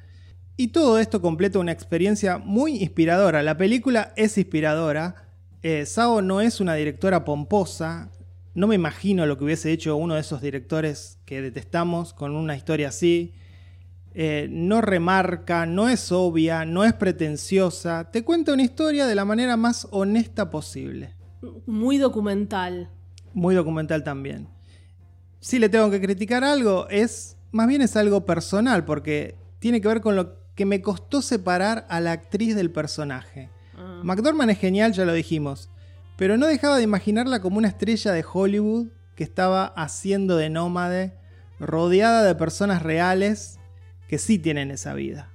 Y todo esto completa una experiencia muy inspiradora. La película es inspiradora. Eh, Sao no es una directora pomposa. No me imagino lo que hubiese hecho uno de esos directores que detestamos con una historia así. Eh, no remarca, no es obvia, no es pretenciosa. Te cuenta una historia de la manera más honesta posible Muy documental. muy documental también. Si le tengo que criticar algo, es más bien es algo personal, porque tiene que ver con lo que me costó separar a la actriz del personaje. Ah. McDormand es genial, ya lo dijimos, pero no dejaba de imaginarla como una estrella de Hollywood que estaba haciendo de nómade, rodeada de personas reales que sí tienen esa vida.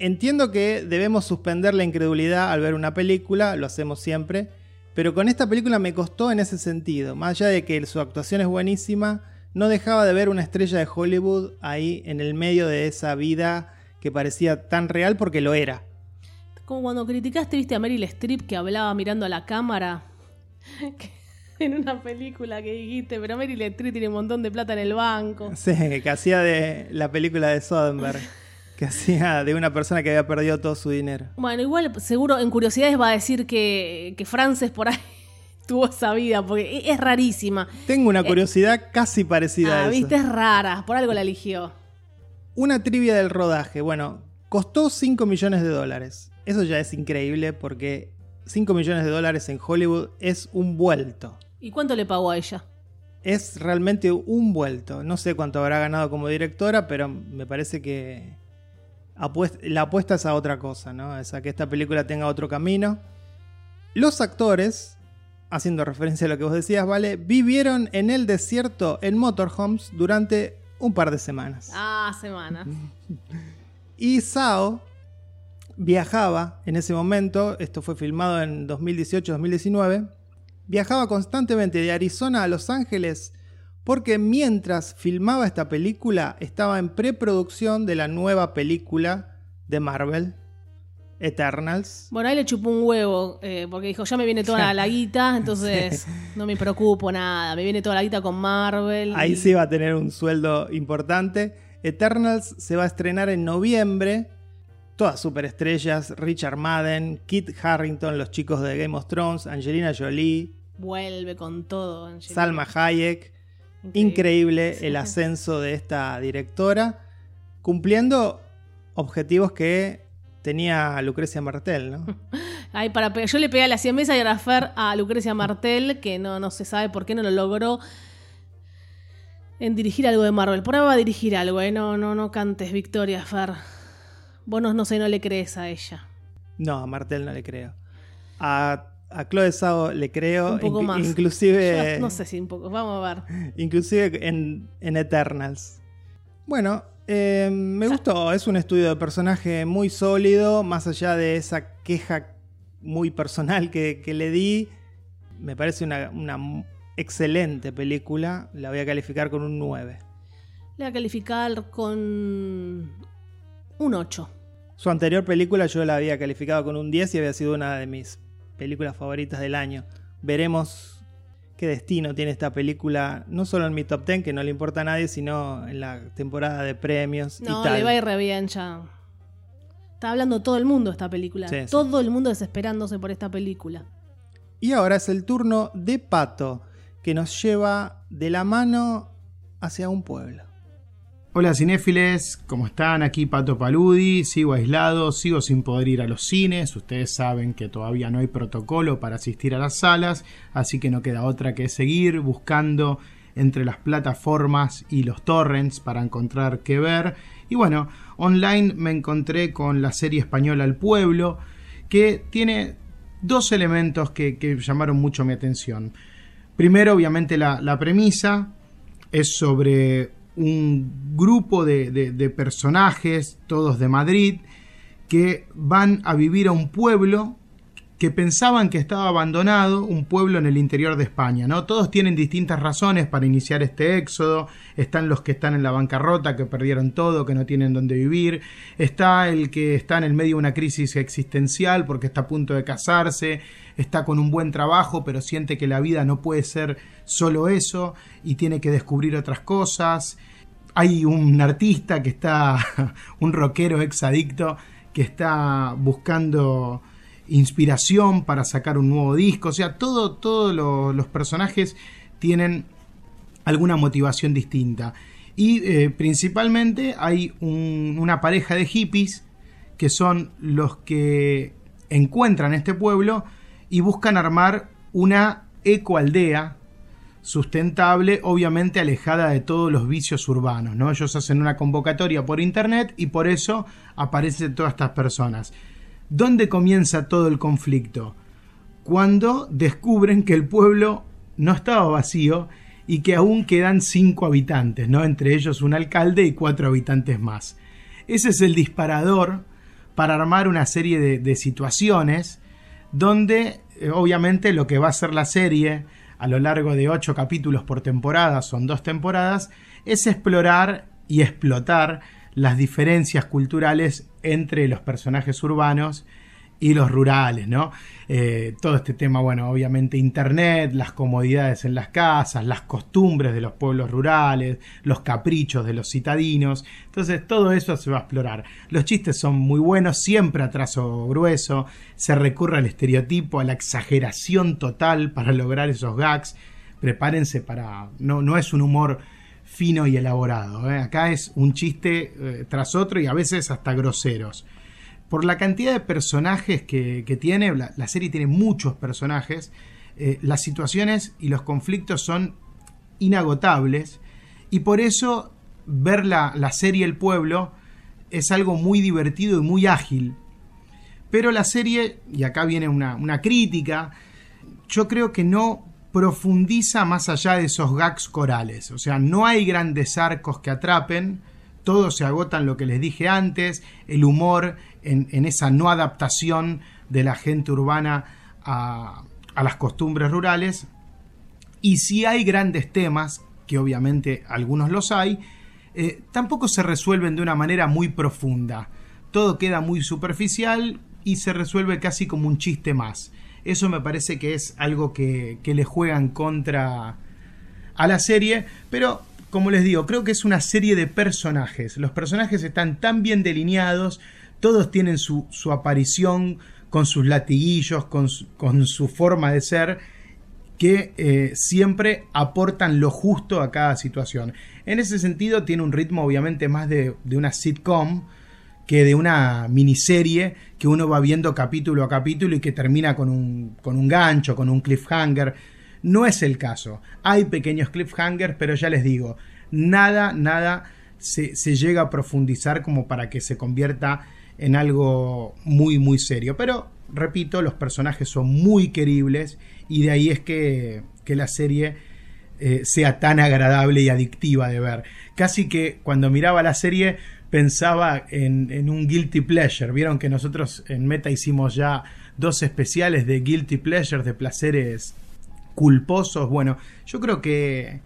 Entiendo que debemos suspender la incredulidad al ver una película, lo hacemos siempre, pero con esta película me costó en ese sentido. Más allá de que su actuación es buenísima, no dejaba de ver una estrella de Hollywood ahí en el medio de esa vida que parecía tan real porque lo era. Como cuando criticaste, a Meryl Streep que hablaba mirando a la cámara. En una película que dijiste, pero Meryl Streep tiene un montón de plata en el banco. Sí, que hacía de la película de Soderbergh, que hacía de una persona que había perdido todo su dinero. Bueno, igual seguro en curiosidades va a decir que, que Frances por ahí tuvo esa vida, porque e- es rarísima. Tengo una curiosidad casi parecida Ah, a eso. viste, es rara, por algo la eligió. Una trivia del rodaje. Bueno, costó 5 millones de dólares. Eso ya es increíble porque 5 millones de dólares en Hollywood es un vuelto. ¿Y cuánto le pagó a ella? Es realmente un vuelto. No sé cuánto habrá ganado como directora, pero me parece que apuest- la apuesta es a otra cosa, ¿no? Es a que esta película tenga otro camino. Los actores, haciendo referencia a lo que vos decías, ¿vale? Vivieron en el desierto en motorhomes durante un par de semanas. Ah, semanas. Y Sao viajaba en ese momento, esto fue filmado en 2018-2019, viajaba constantemente de Arizona a Los Ángeles porque mientras filmaba esta película estaba en preproducción de la nueva película de Marvel, Eternals. Bueno, ahí le chupó un huevo, eh, porque dijo, ya me viene toda la guita, entonces no me preocupo nada, me viene toda la guita con Marvel. Ahí y- sí va a tener un sueldo importante. Eternals se va a estrenar en noviembre. Todas superestrellas, Richard Madden, Kit Harrington, los chicos de Game of Thrones, Angelina Jolie, Vuelve con todo, Angelina. Salma Hayek. Increíble. Increíble Sí. el ascenso de esta directora, cumpliendo objetivos que tenía Lucrecia Martel, ¿no? Ay, para yo le pegué a la 100 mesa y a Fer a Lucrecia Martel, que no, no se sabe por qué no lo logró en dirigir algo de Marvel. Por ahora va a dirigir algo, ¿eh? No, no, no cantes Victoria, Fer. Vos no, no sé, no le crees a ella. No, a Martel no le creo. A, a Chloe Zhao le creo, Un poco más. inclusive, Yo no sé si un poco. Vamos a ver. inclusive en, en Eternals. Bueno, eh, me gustó, es un estudio de personaje muy sólido, más allá de esa queja muy personal que, que le di, me parece una, una excelente película, la voy a calificar con un 9. Le voy a calificar con un 8. Su anterior película yo la había calificado con un 10 y había sido una de mis películas favoritas del año. Veremos qué destino tiene esta película, no solo en mi top 10, que no le importa a nadie, sino en la temporada de premios No, y tal. le va a ir re bien ya. Está hablando todo el mundo esta película. Sí, sí. todo el mundo desesperándose por esta película. Y ahora es el turno de Pato, que nos lleva de la mano hacia un pueblo. Hola cinéfiles, ¿cómo están? Aquí Pato Paludi, sigo aislado, sigo sin poder ir a los cines, ustedes saben que todavía no hay protocolo para asistir a las salas, así que no queda otra que seguir buscando entre las plataformas y los torrents para encontrar qué ver. Y bueno, online me encontré con la serie española El Pueblo, que tiene dos elementos que, llamaron mucho mi atención. Primero, obviamente, la premisa es sobre un grupo de, de- personajes, todos de Madrid, que van a vivir a un pueblo que pensaban que estaba abandonado, un pueblo en el interior de España, ¿no? Todos tienen distintas razones para iniciar este éxodo, están los que están en la bancarrota, que perdieron todo, que no tienen dónde vivir, está el que está en el medio de una crisis existencial porque está a punto de casarse, está con un buen trabajo, pero siente que la vida no puede ser solo eso y tiene que descubrir otras cosas. Hay un artista que está, un rockero exadicto, que está buscando inspiración para sacar un nuevo disco. O sea, todo, todos lo- los personajes tienen alguna motivación distinta. Y eh, principalmente hay un- una pareja de hippies que son los que encuentran este pueblo y buscan armar una ecoaldea sustentable, obviamente alejada de todos los vicios urbanos, ¿no? Ellos hacen una convocatoria por internet y por eso aparecen todas estas personas. ¿Dónde comienza todo el conflicto? Cuando descubren que el pueblo no estaba vacío y que aún quedan cinco habitantes, ¿no? Entre ellos un alcalde y cuatro habitantes más. Ese es el disparador para armar una serie de, situaciones donde eh, obviamente lo que va a ser la serie a lo largo de ocho capítulos por temporada, son dos temporadas, es explorar y explotar las diferencias culturales entre los personajes urbanos y los rurales, ¿no? Eh, todo este tema, bueno, obviamente Internet, las comodidades en las casas, las costumbres de los pueblos rurales, los caprichos de los citadinos. Entonces, todo eso se va a explorar. Los chistes son muy buenos, siempre a grueso, se recurre al estereotipo, a la exageración total para lograr esos gags. Prepárense para... No, no es un humor y elaborado. ¿eh? Acá es un chiste eh, tras otro y a veces hasta groseros por la cantidad de personajes que, tiene, la, la, serie tiene muchos personajes, eh, las situaciones y los conflictos son inagotables y por eso ver la, la, serie El Pueblo es algo muy divertido y muy ágil. Pero la serie, y acá viene una, una crítica, yo creo que no profundiza más allá de esos gags corales, o sea, no hay grandes arcos que atrapen, todos se agotan lo que les dije antes, el humor en, esa no adaptación de la gente urbana a, las costumbres rurales. Y sí hay grandes temas que obviamente algunos los hay, eh, tampoco se resuelven de una manera muy profunda. Todo queda muy superficial y se resuelve casi como un chiste más. Eso me parece que es algo que, que le juegan contra a la serie, pero como les digo, creo que es una serie de personajes. Los personajes están tan bien delineados, todos tienen su, su aparición con sus latiguillos, con su, forma de ser, que eh, siempre aportan lo justo a cada situación. En ese sentido tiene un ritmo obviamente más de, de una sitcom, que de una miniserie que uno va viendo capítulo a capítulo y que termina con un, con un gancho, con un cliffhanger. No es el caso. Hay pequeños cliffhangers, pero ya les digo, nada, nada se, llega a profundizar como para que se convierta en algo muy, muy serio. Pero, repito, los personajes son muy queribles y de ahí es que, la serie eh, sea tan agradable y adictiva de ver. Casi que cuando miraba la serie pensaba en, en, un guilty pleasure. Vieron que nosotros en Meta hicimos ya dos especiales de guilty pleasure, de placeres culposos. Bueno, yo creo que,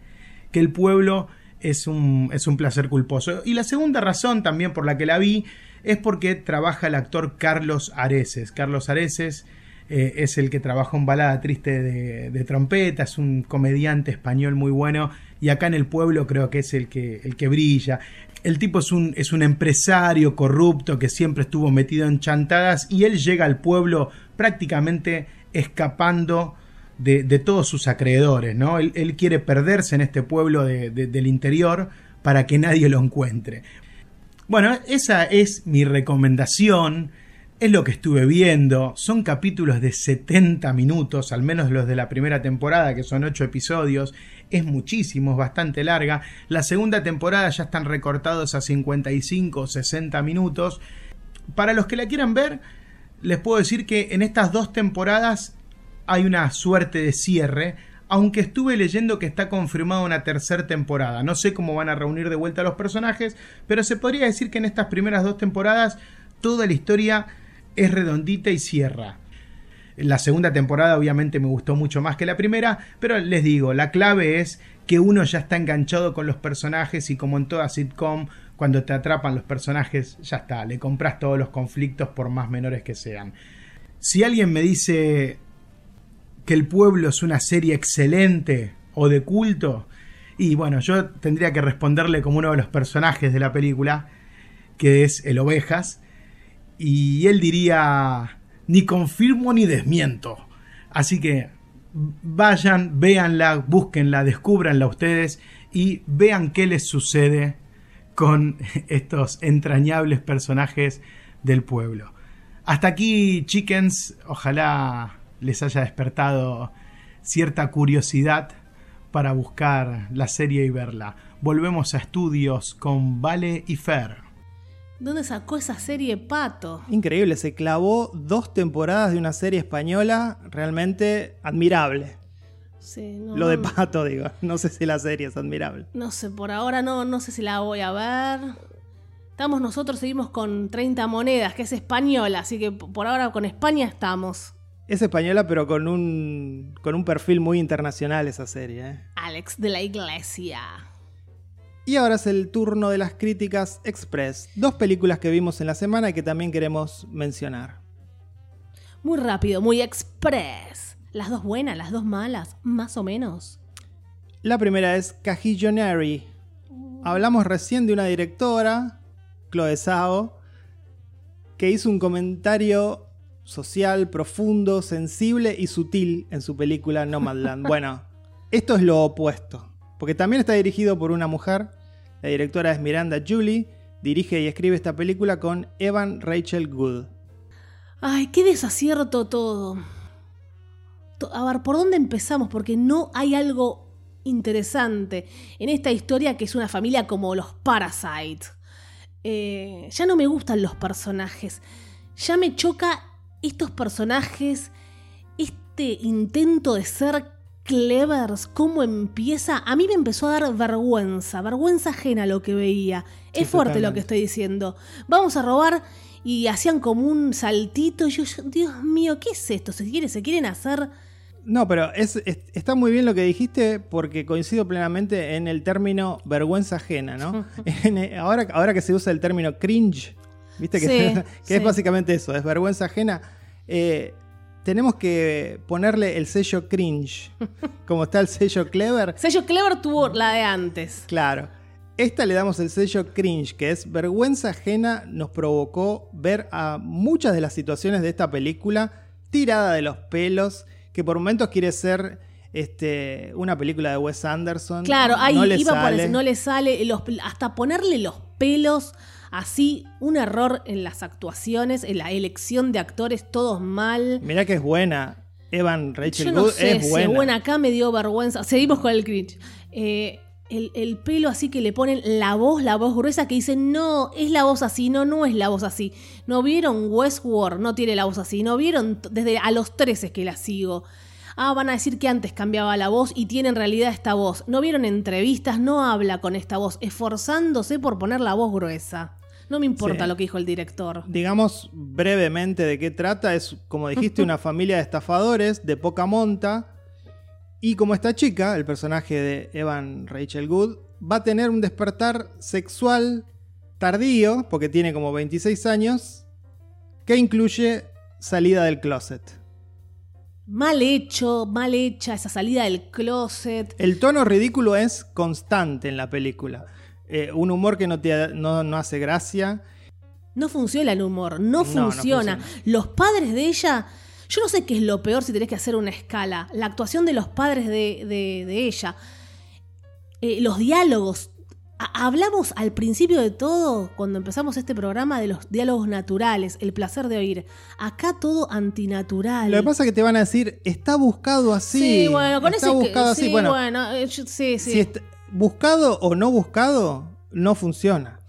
que el pueblo es un, es un placer culposo. Y la segunda razón también por la que la vi es porque trabaja el actor Carlos Areces. Carlos Areces eh, es el que trabaja en Balada Triste de, de, Trompeta, es un comediante español muy bueno y acá en el pueblo creo que es el que, el que brilla. El tipo es un, es un empresario corrupto que siempre estuvo metido en chantadas y él llega al pueblo prácticamente escapando de, todos sus acreedores, ¿no? Él, quiere perderse en este pueblo del interior para que nadie lo encuentre. Bueno, esa es mi recomendación, es lo que estuve viendo, son capítulos de 70 minutos, al menos los de la primera temporada, que son 8 episodios, es muchísimo, es bastante larga. La segunda temporada ya están recortados a 55 o 60 minutos. Para los que la quieran ver, les puedo decir que en estas dos temporadas hay una suerte de cierre, aunque estuve leyendo que está confirmada una tercera temporada. No sé cómo van a reunir de vuelta a los personajes, pero se podría decir que en estas primeras dos temporadas toda la historia es redondita y cierra. La segunda temporada obviamente me gustó mucho más que la primera, pero les digo, la clave es que uno ya está enganchado con los personajes y como en toda sitcom, cuando te atrapan los personajes, ya está, le compras todos los conflictos por más menores que sean. Si alguien me dice, que el pueblo es una serie excelente o de culto? Y bueno, yo tendría que responderle como uno de los personajes de la película, que es el ovejas, y él diría, ni confirmo ni desmiento. Así que vayan, véanla, búsquenla, descúbranla ustedes y vean qué les sucede con estos entrañables personajes del pueblo. Hasta aquí, chickens, ojalá les haya despertado cierta curiosidad para buscar la serie y verla. Volvemos a estudios con Vale y Fer. ¿Dónde sacó esa serie Pato? Increíble, se clavó dos temporadas de una serie española realmente admirable. Sí, Lo de Pato, digo. No sé si la serie es admirable. No sé, por ahora no, no sé si la voy a ver. Estamos nosotros, seguimos con 30 monedas, que es española, así que por ahora con España estamos. Es española, pero con un, con un perfil muy internacional esa serie. ¿eh? Alex de la Iglesia. Y ahora es el turno de las críticas express. Dos películas que vimos en la semana y que también queremos mencionar. Muy rápido, muy express. Las dos buenas, las dos malas, más o menos. La primera es Cajillonary. Hablamos recién de una directora, Chloe Sao, que hizo un comentario social, profundo, sensible y sutil en su película Nomadland. Bueno, esto es lo opuesto, porque también está dirigido por una mujer. La directora es Miranda Julie, dirige y escribe esta película con Evan Rachel Good. Ay, qué desacierto todo. A ver, ¿por dónde empezamos? Porque no hay algo interesante en esta historia que es una familia como los Parasites. Eh, ya no me gustan los personajes. Ya me choca estos personajes, este intento de ser clevers, cómo empieza, a mí me empezó a dar vergüenza, vergüenza ajena lo que veía. es fuerte lo que estoy diciendo. Vamos a robar y hacían como un saltito. Yo, Dios mío, ¿qué es esto? ¿Se, quiere, se quieren hacer No, pero es, es- está muy bien lo que dijiste porque coincido plenamente en el término vergüenza ajena, ¿no? En, eh, ahora, ahora que se usa el término cringe, ¿viste? Que, Sí, que es básicamente eso, es vergüenza ajena. eh, tenemos que ponerle el sello cringe, como está el sello clever. Sello Clever tuvo la de antes. Claro. Esta le damos el sello cringe, que es vergüenza ajena, nos provocó ver a muchas de las situaciones de esta película tirada de los pelos, que por momentos quiere ser este, una película de Wes Anderson. Claro, ahí no le iba por sale. eso, no le sale, los- hasta ponerle los pelos así, un error en las actuaciones, en la elección de actores, todos mal. Mirá que es buena. Evan Rachel Yo no Wood sé es buena. buena acá, me dio vergüenza. Seguimos con el cringe. Eh, el, el pelo así que le ponen la voz, la voz gruesa que dicen, no, es la voz así, no, no es la voz así. ¿No vieron Westworld? No tiene la voz así. ¿No vieron desde a los 13 que la sigo? Ah, van a decir que antes cambiaba la voz y tiene en realidad esta voz. ¿No vieron entrevistas? No habla con esta voz, esforzándose por poner la voz gruesa. No me importa Sí. lo que dijo el director. Digamos brevemente de qué trata. Es, como dijiste, una familia de estafadores de poca monta. Y como esta chica, el personaje de Evan Rachel Good, va a tener un despertar sexual tardío, porque tiene como 26 años, que incluye salida del closet. Mal hecho, mal hecha esa salida del closet. El tono ridículo es constante en la película. Eh, un humor que no, te, no, no hace gracia. No funciona el humor, no No, no funciona. funciona. Los padres de ella, yo no sé qué es lo peor si tenés que hacer una escala. La actuación de los padres de, de- de ella, Eh, los diálogos. Ha- Hablamos al principio de todo, cuando empezamos este programa, de los diálogos naturales, el placer de oír. Acá todo antinatural. Lo que pasa es que te van a decir, está buscado así. sí, bueno, con está eso es que- buscado así. sí, Bueno, bueno, eh, yo- sí, sí. si está buscado o no buscado, no funciona.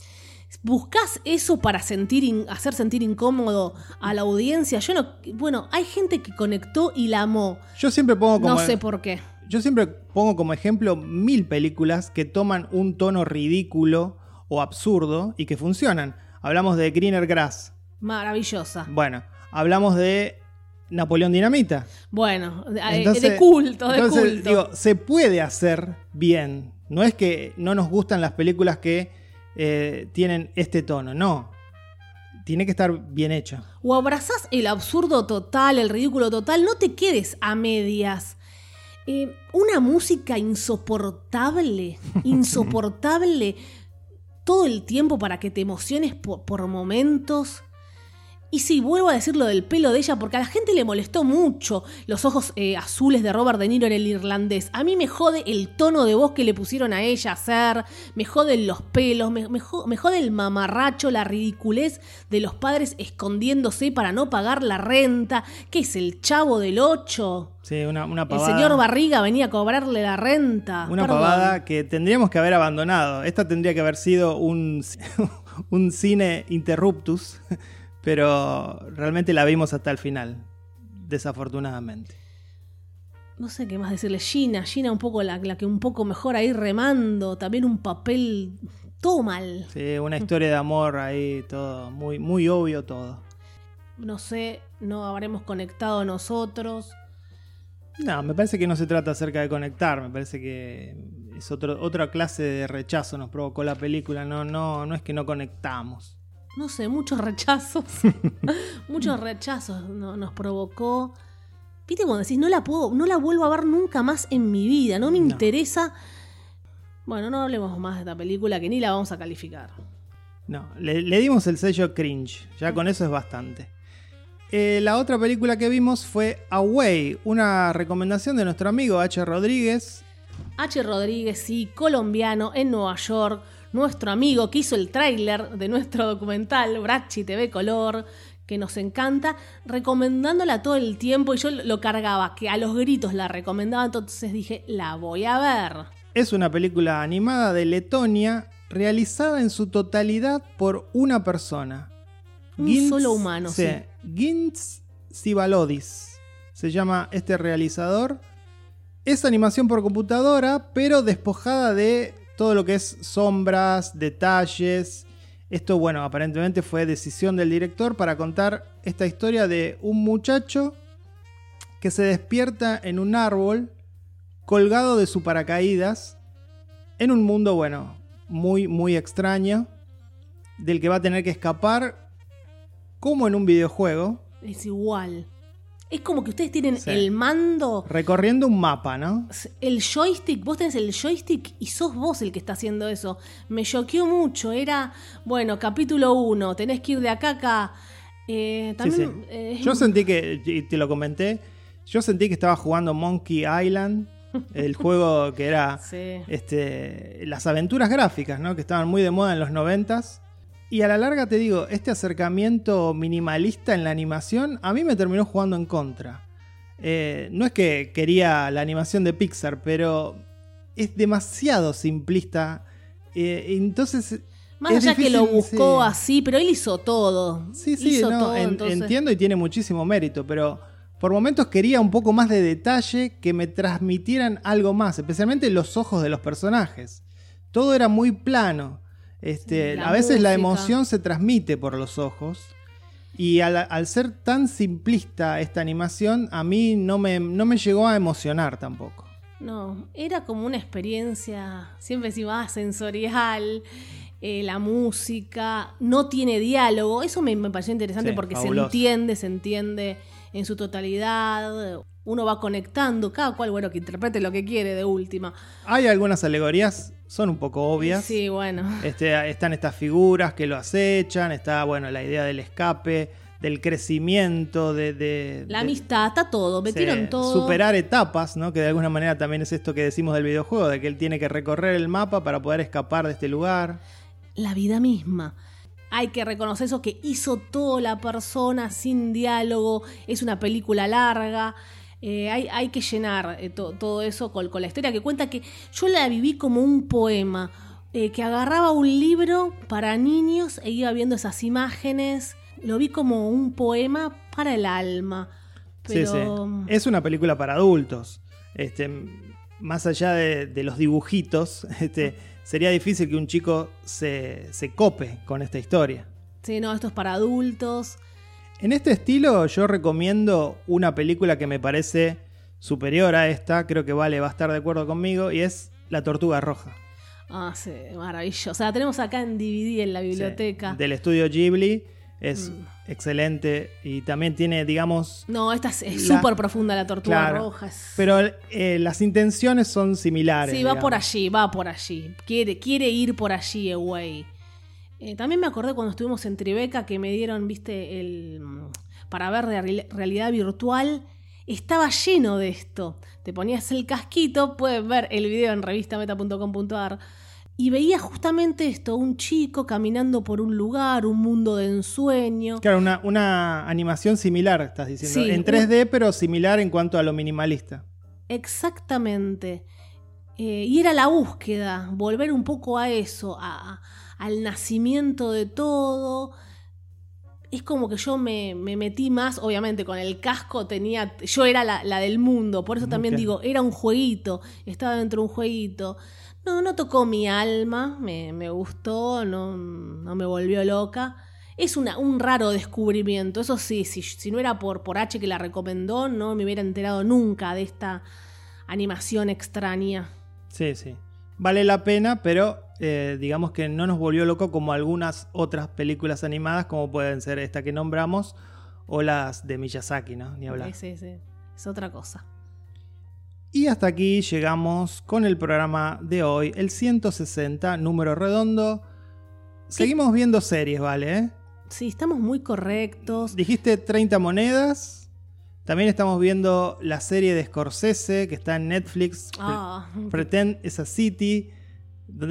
¿Buscás eso para sentir hacer sentir incómodo a la audiencia? Yo no. Bueno, hay gente que conectó y la amó. Yo siempre pongo como No sé por qué. Yo siempre pongo como ejemplo mil películas que toman un tono ridículo o absurdo y que funcionan. Hablamos de Greener Grass. Maravillosa. Bueno, hablamos de Napoleón Dinamita. Bueno, de, Entonces- de culto, de entonces, culto. Digo, se puede hacer bien. No es que no nos gustan las películas que eh, tienen este tono, no. Tiene que estar bien hecho. O abrazás el absurdo total, el ridículo total, no te quedes a medias. Eh, una música insoportable, insoportable todo el tiempo para que te emociones por, por momentos. Y sí, vuelvo a decir lo del pelo de ella porque a la gente le molestó mucho los ojos eh, azules de Robert De Niro en el irlandés. A mí me jode el tono de voz que le pusieron a ella hacer, me joden los pelos, me, me jo- me jode el mamarracho, la ridiculez de los padres escondiéndose para no pagar la renta. ¿Qué es el chavo del 8? Sí, una, una El pavada. señor Barriga venía a cobrarle la renta. Una Perdón. pavada que tendríamos que haber abandonado. Esta tendría que haber sido un, un cine interruptus, pero realmente la vimos hasta el final, desafortunadamente. No sé qué más decirle. Gina, Gina un poco la, la que un poco mejor ahí remando. También un papel todo mal. Sí, una historia de amor ahí, todo, muy, muy obvio todo. No sé, no habremos conectado nosotros. No, me parece que no se trata acerca de conectar, me parece que es otro, otra clase de rechazo nos provocó la película, no, no, no es que no conectamos. No sé, muchos rechazos. muchos rechazos no- nos provocó. Viste cuando decís, no la puedo, no la vuelvo a ver nunca más en mi vida, no me No. interesa. Bueno, no hablemos más de esta película que ni la vamos a calificar. No, le, le dimos el sello cringe, ya con eso es bastante. Eh, la otra película que vimos fue Away, una recomendación de nuestro amigo H. Rodríguez. H. Rodríguez, sí, colombiano, en Nueva York, nuestro amigo que hizo el tráiler de nuestro documental Brachi TV Color, que nos encanta, recomendándola todo el tiempo y yo lo cargaba, que a los gritos la recomendaba, entonces dije, la voy a ver. Es una película animada de Letonia realizada en su totalidad por una persona. Un solo humano, sí. Gintz Sibalodis. Se llama este realizador. Es animación por computadora, pero despojada de todo lo que es sombras, detalles. Esto, bueno, aparentemente fue decisión del director para contar esta historia de un muchacho que se despierta en un árbol colgado de su paracaídas en un mundo, bueno, muy, muy extraño, del que va a tener que escapar como en un videojuego, Es igual. Es como que ustedes tienen Sí. el mando, recorriendo un mapa, ¿no? el joystick, vos tenés el joystick y sos vos el que está haciendo eso. Me choqueó mucho. Era, bueno, capítulo 1, tenés que ir de acá a acá. Eh, Sí, también, sí. eh, Yo sentí que, y te lo comenté, yo sentí que estaba jugando Monkey Island, el juego que era Sí. este, las aventuras gráficas, ¿no? Que estaban muy de moda en los noventas. Y a la larga te digo, este acercamiento minimalista en la animación a mí me terminó jugando en contra. Eh, no es que quería la animación de Pixar, pero es demasiado simplista. Eh, entonces... Más allá que lo buscó sí. así, pero él hizo todo. Sí, sí, hizo no, todo, en- entonces- entiendo y tiene muchísimo mérito, pero por momentos quería un poco más de detalle que me transmitieran algo más, especialmente los ojos de los personajes. Todo era muy plano. Este, la a veces la emoción se transmite por los ojos. Y al, al ser tan simplista esta animación, a mí no me, no me llegó a emocionar tampoco. No, era como una experiencia, siempre decimos, ah, sensorial, eh, la música, no tiene diálogo. Eso me, me pareció interesante Sí, porque se entiende, se entiende en su totalidad. Uno va conectando, cada cual, bueno, que interprete lo que quiere de última. Hay algunas alegorías, son un poco obvias. Sí, bueno. Este, están estas figuras que lo acechan, está bueno la idea del escape, del crecimiento, de, de- La de- amistad, está todo, metieron todo. superar etapas, ¿no? Que de alguna manera también es esto que decimos del videojuego, de que él tiene que recorrer el mapa para poder escapar de este lugar. la vida misma. Hay que reconocer eso que hizo toda la persona sin diálogo. Es una película larga. Eh, hay, hay que llenar eh, to- todo eso con, con la historia que cuenta que yo la viví como un poema. eh, que agarraba un libro para niños e iba viendo esas imágenes. Lo vi como un poema para el alma. Pero Sí, sí. Es una película para adultos. Este, más allá de, de los dibujitos, este, sería difícil que un chico se, se cope con esta historia. sí, no, esto es para adultos. En este estilo yo recomiendo una película que me parece superior a esta, creo que Vale va a estar de acuerdo conmigo, y es La Tortuga Roja. Ah, sí, maravilloso. O sea, la tenemos acá en DVD en la biblioteca. Sí, del estudio Ghibli, es Mm. excelente y también tiene, digamos... No, esta es- súper profunda la tortuga Claro, roja. es- Pero eh, las intenciones son similares. sí, va por allí, va por allí. Quiere, quiere ir por allí, Away. Eh, también me acordé cuando estuvimos en Tribeca que me dieron, viste, el mm, para ver real- realidad virtual. Estaba lleno de esto. Te ponías el casquito, pueden ver el video en revistameta.com.ar. Y veía justamente esto, un chico caminando por un lugar, un mundo de ensueño. Claro, una, una animación similar, estás diciendo. Sí, en un- 3D, pero similar en cuanto a lo minimalista. Exactamente. Eh, y era la búsqueda, volver un poco a eso, a- al nacimiento de todo. Es como que yo me, me metí más, obviamente con el casco tenía, yo era la, la del mundo, por eso también digo, era un jueguito, estaba dentro de un jueguito. No, no tocó mi alma, me, me gustó, no, no me volvió loca. Es una, un raro descubrimiento, eso sí, si, si no era por, por H que la recomendó, no me hubiera enterado nunca de esta animación extraña. Sí, sí. Vale la pena, pero eh, digamos que no nos volvió loco como algunas otras películas animadas, como pueden ser esta que nombramos, o las de Miyazaki, ¿no? Ni hablar. Sí, sí, sí. Es otra cosa. Y hasta aquí llegamos con el programa de hoy, el 160, número redondo. Seguimos viendo series, ¿vale? Sí, estamos muy correctos. Dijiste 30 monedas. También estamos viendo la serie de Scorsese que está en Netflix. Ah, Pretend is a City.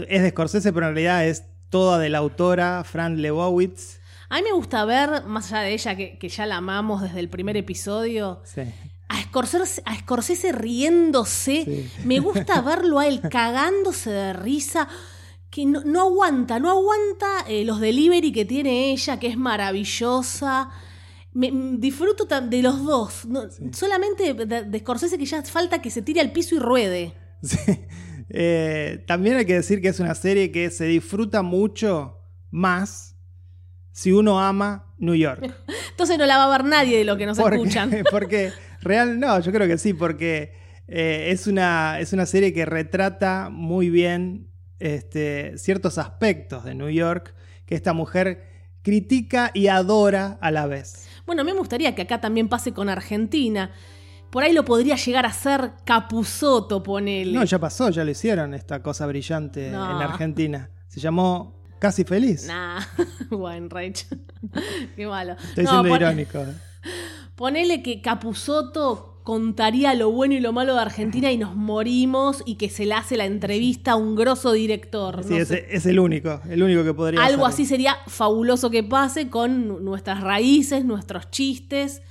Es de Scorsese, pero en realidad es toda de la autora Fran Lebowitz. a mí me gusta ver, más allá de ella, que, que ya la amamos desde el primer episodio, Sí. a Scorsese, a Scorsese riéndose. Sí. Me gusta verlo a él cagándose de risa. Que no, no aguanta, no aguanta eh, los delivery que tiene ella, que es maravillosa. Me, mm, disfruto de los dos. No, Solamente de, de Scorsese que ya falta que se tire al piso y ruede. Sí. Eh, también hay que decir que es una serie que se disfruta mucho más si uno ama New York. Entonces no la va a ver nadie de lo que nos porque, escuchan. porque Real, no, yo creo que sí, porque eh, es, una, es una serie que retrata muy bien este, ciertos aspectos de New York que esta mujer critica y adora a la vez. Bueno, a mí me gustaría que acá también pase con Argentina. Por ahí lo podría llegar a ser Capuzoto, ponele. No, ya pasó, ya lo hicieron esta cosa brillante No. en Argentina. Se llamó Casi Feliz. Nah, Weinreich. Qué malo. Estoy No, siendo pon- irónico. Ponele que Capuzoto contaría lo bueno y lo malo de Argentina y nos morimos y que se le hace la entrevista a un grosso director. Sí, no es, el único, el único que podría Algo hacerlo. así sería fabuloso que pase con nuestras raíces, nuestros chistes.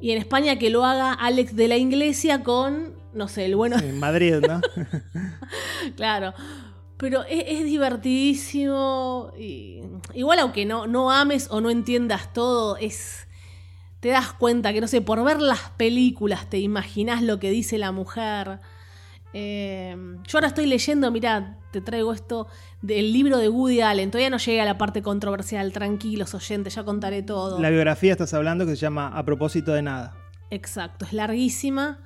Y en España que lo haga Alex de la Iglesia con, no sé, el bueno. Sí, en Madrid, ¿no? Claro. Pero es, es divertidísimo. y- igual aunque no, no ames o no entiendas todo, es. Te das cuenta que, no sé, por ver las películas te imaginas lo que dice la mujer. Eh, yo ahora estoy leyendo, mirá, te traigo esto del libro de Woody Allen. Todavía no llegué a la parte controversial, tranquilos oyentes, ya contaré todo. La biografía estás hablando que se llama A propósito de nada. Exacto, es larguísima.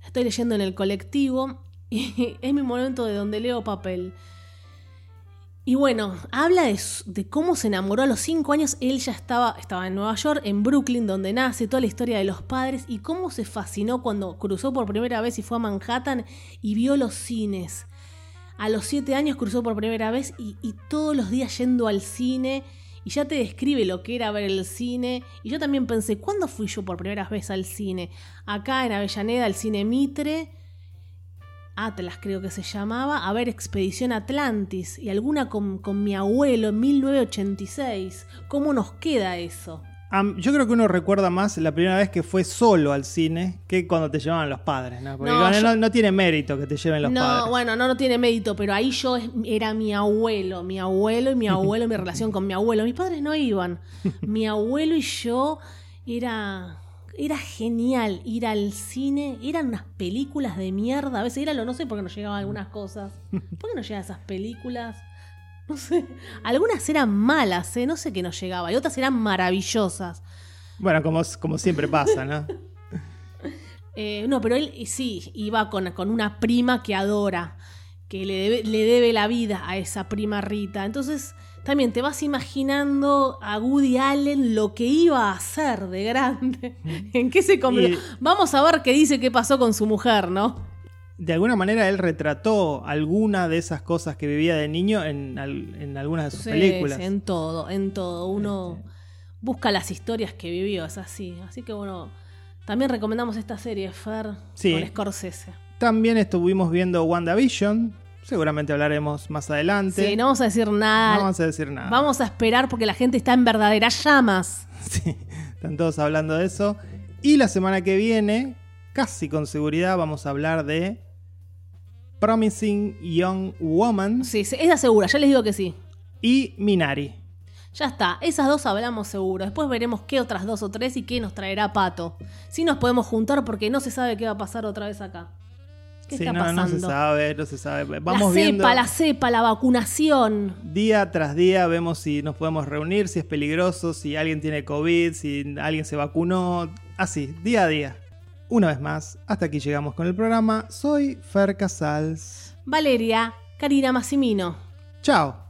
La estoy leyendo en el colectivo y es mi momento de donde leo papel. Y bueno, habla de, de cómo se enamoró a los 5 años. Él ya estaba, estaba en Nueva York, en Brooklyn, donde nace, toda la historia de los padres y cómo se fascinó cuando cruzó por primera vez y fue a Manhattan y vio los cines. A los 7 años cruzó por primera vez y, y todos los días yendo al cine. Y ya te describe lo que era ver el cine. Y yo también pensé, ¿cuándo fui yo por primera vez al cine? Acá en Avellaneda, el cine Mitre. Atlas creo que se llamaba, a ver Expedición Atlantis y alguna con, con mi abuelo en 1986. ¿Cómo nos queda eso? Yo creo que uno recuerda más la primera vez que fue solo al cine que cuando te llevaban los padres, ¿no? Porque No, no, yo- no- no tiene mérito que te lleven los no, padres. bueno, no, no tiene mérito, pero ahí yo era mi abuelo, mi abuelo y mi abuelo, mi relación con mi abuelo. Mis padres no iban. Mi abuelo y yo era era genial ir al cine, eran unas películas de mierda, a veces era lo no sé por qué no llegaban algunas cosas. ¿Por qué no llegaban esas películas? No sé, algunas eran malas, ¿eh? no sé qué nos llegaba, y otras eran maravillosas. Bueno, como, como siempre pasa, ¿no? Eh, no, pero él sí, iba con, con una prima que adora, que le debe, le debe la vida a esa prima Rita. Entonces, también te vas imaginando a Woody Allen lo que iba a hacer de grande. ¿En qué se convirtió? Vamos a ver qué dice qué pasó con su mujer, ¿no? De alguna manera él retrató alguna de esas cosas que vivía de niño en, al- en algunas de sus Sí, películas. sí, en todo, en todo. Uno busca las historias que vivió, es así. Así que bueno, también recomendamos esta serie, Fer, Sí. con Scorsese. También estuvimos viendo WandaVision. Seguramente hablaremos más adelante. Sí, no vamos a decir nada. No vamos a decir nada. Vamos a esperar porque la gente está en verdaderas llamas. Sí, están todos hablando de eso. Y la semana que viene, casi con seguridad, vamos a hablar de Promising Young Woman Sí, sí, esa segura, ya les digo que sí. y Minari. Ya está, esas dos hablamos seguro. Después veremos qué otras dos o tres y qué nos traerá Pato. Si nos podemos juntar porque no se sabe qué va a pasar otra vez acá. ¿Qué Sí, está no, pasando? no se sabe, no se sabe. Vamos la viendo cepa, la cepa, la vacunación. día tras día, vemos si nos podemos reunir, si es peligroso, si alguien tiene COVID, si alguien se vacunó. Así, día a día. Una vez más, hasta aquí llegamos con el programa. Soy Fer Casals. Valeria, Karina Massimino. Chao.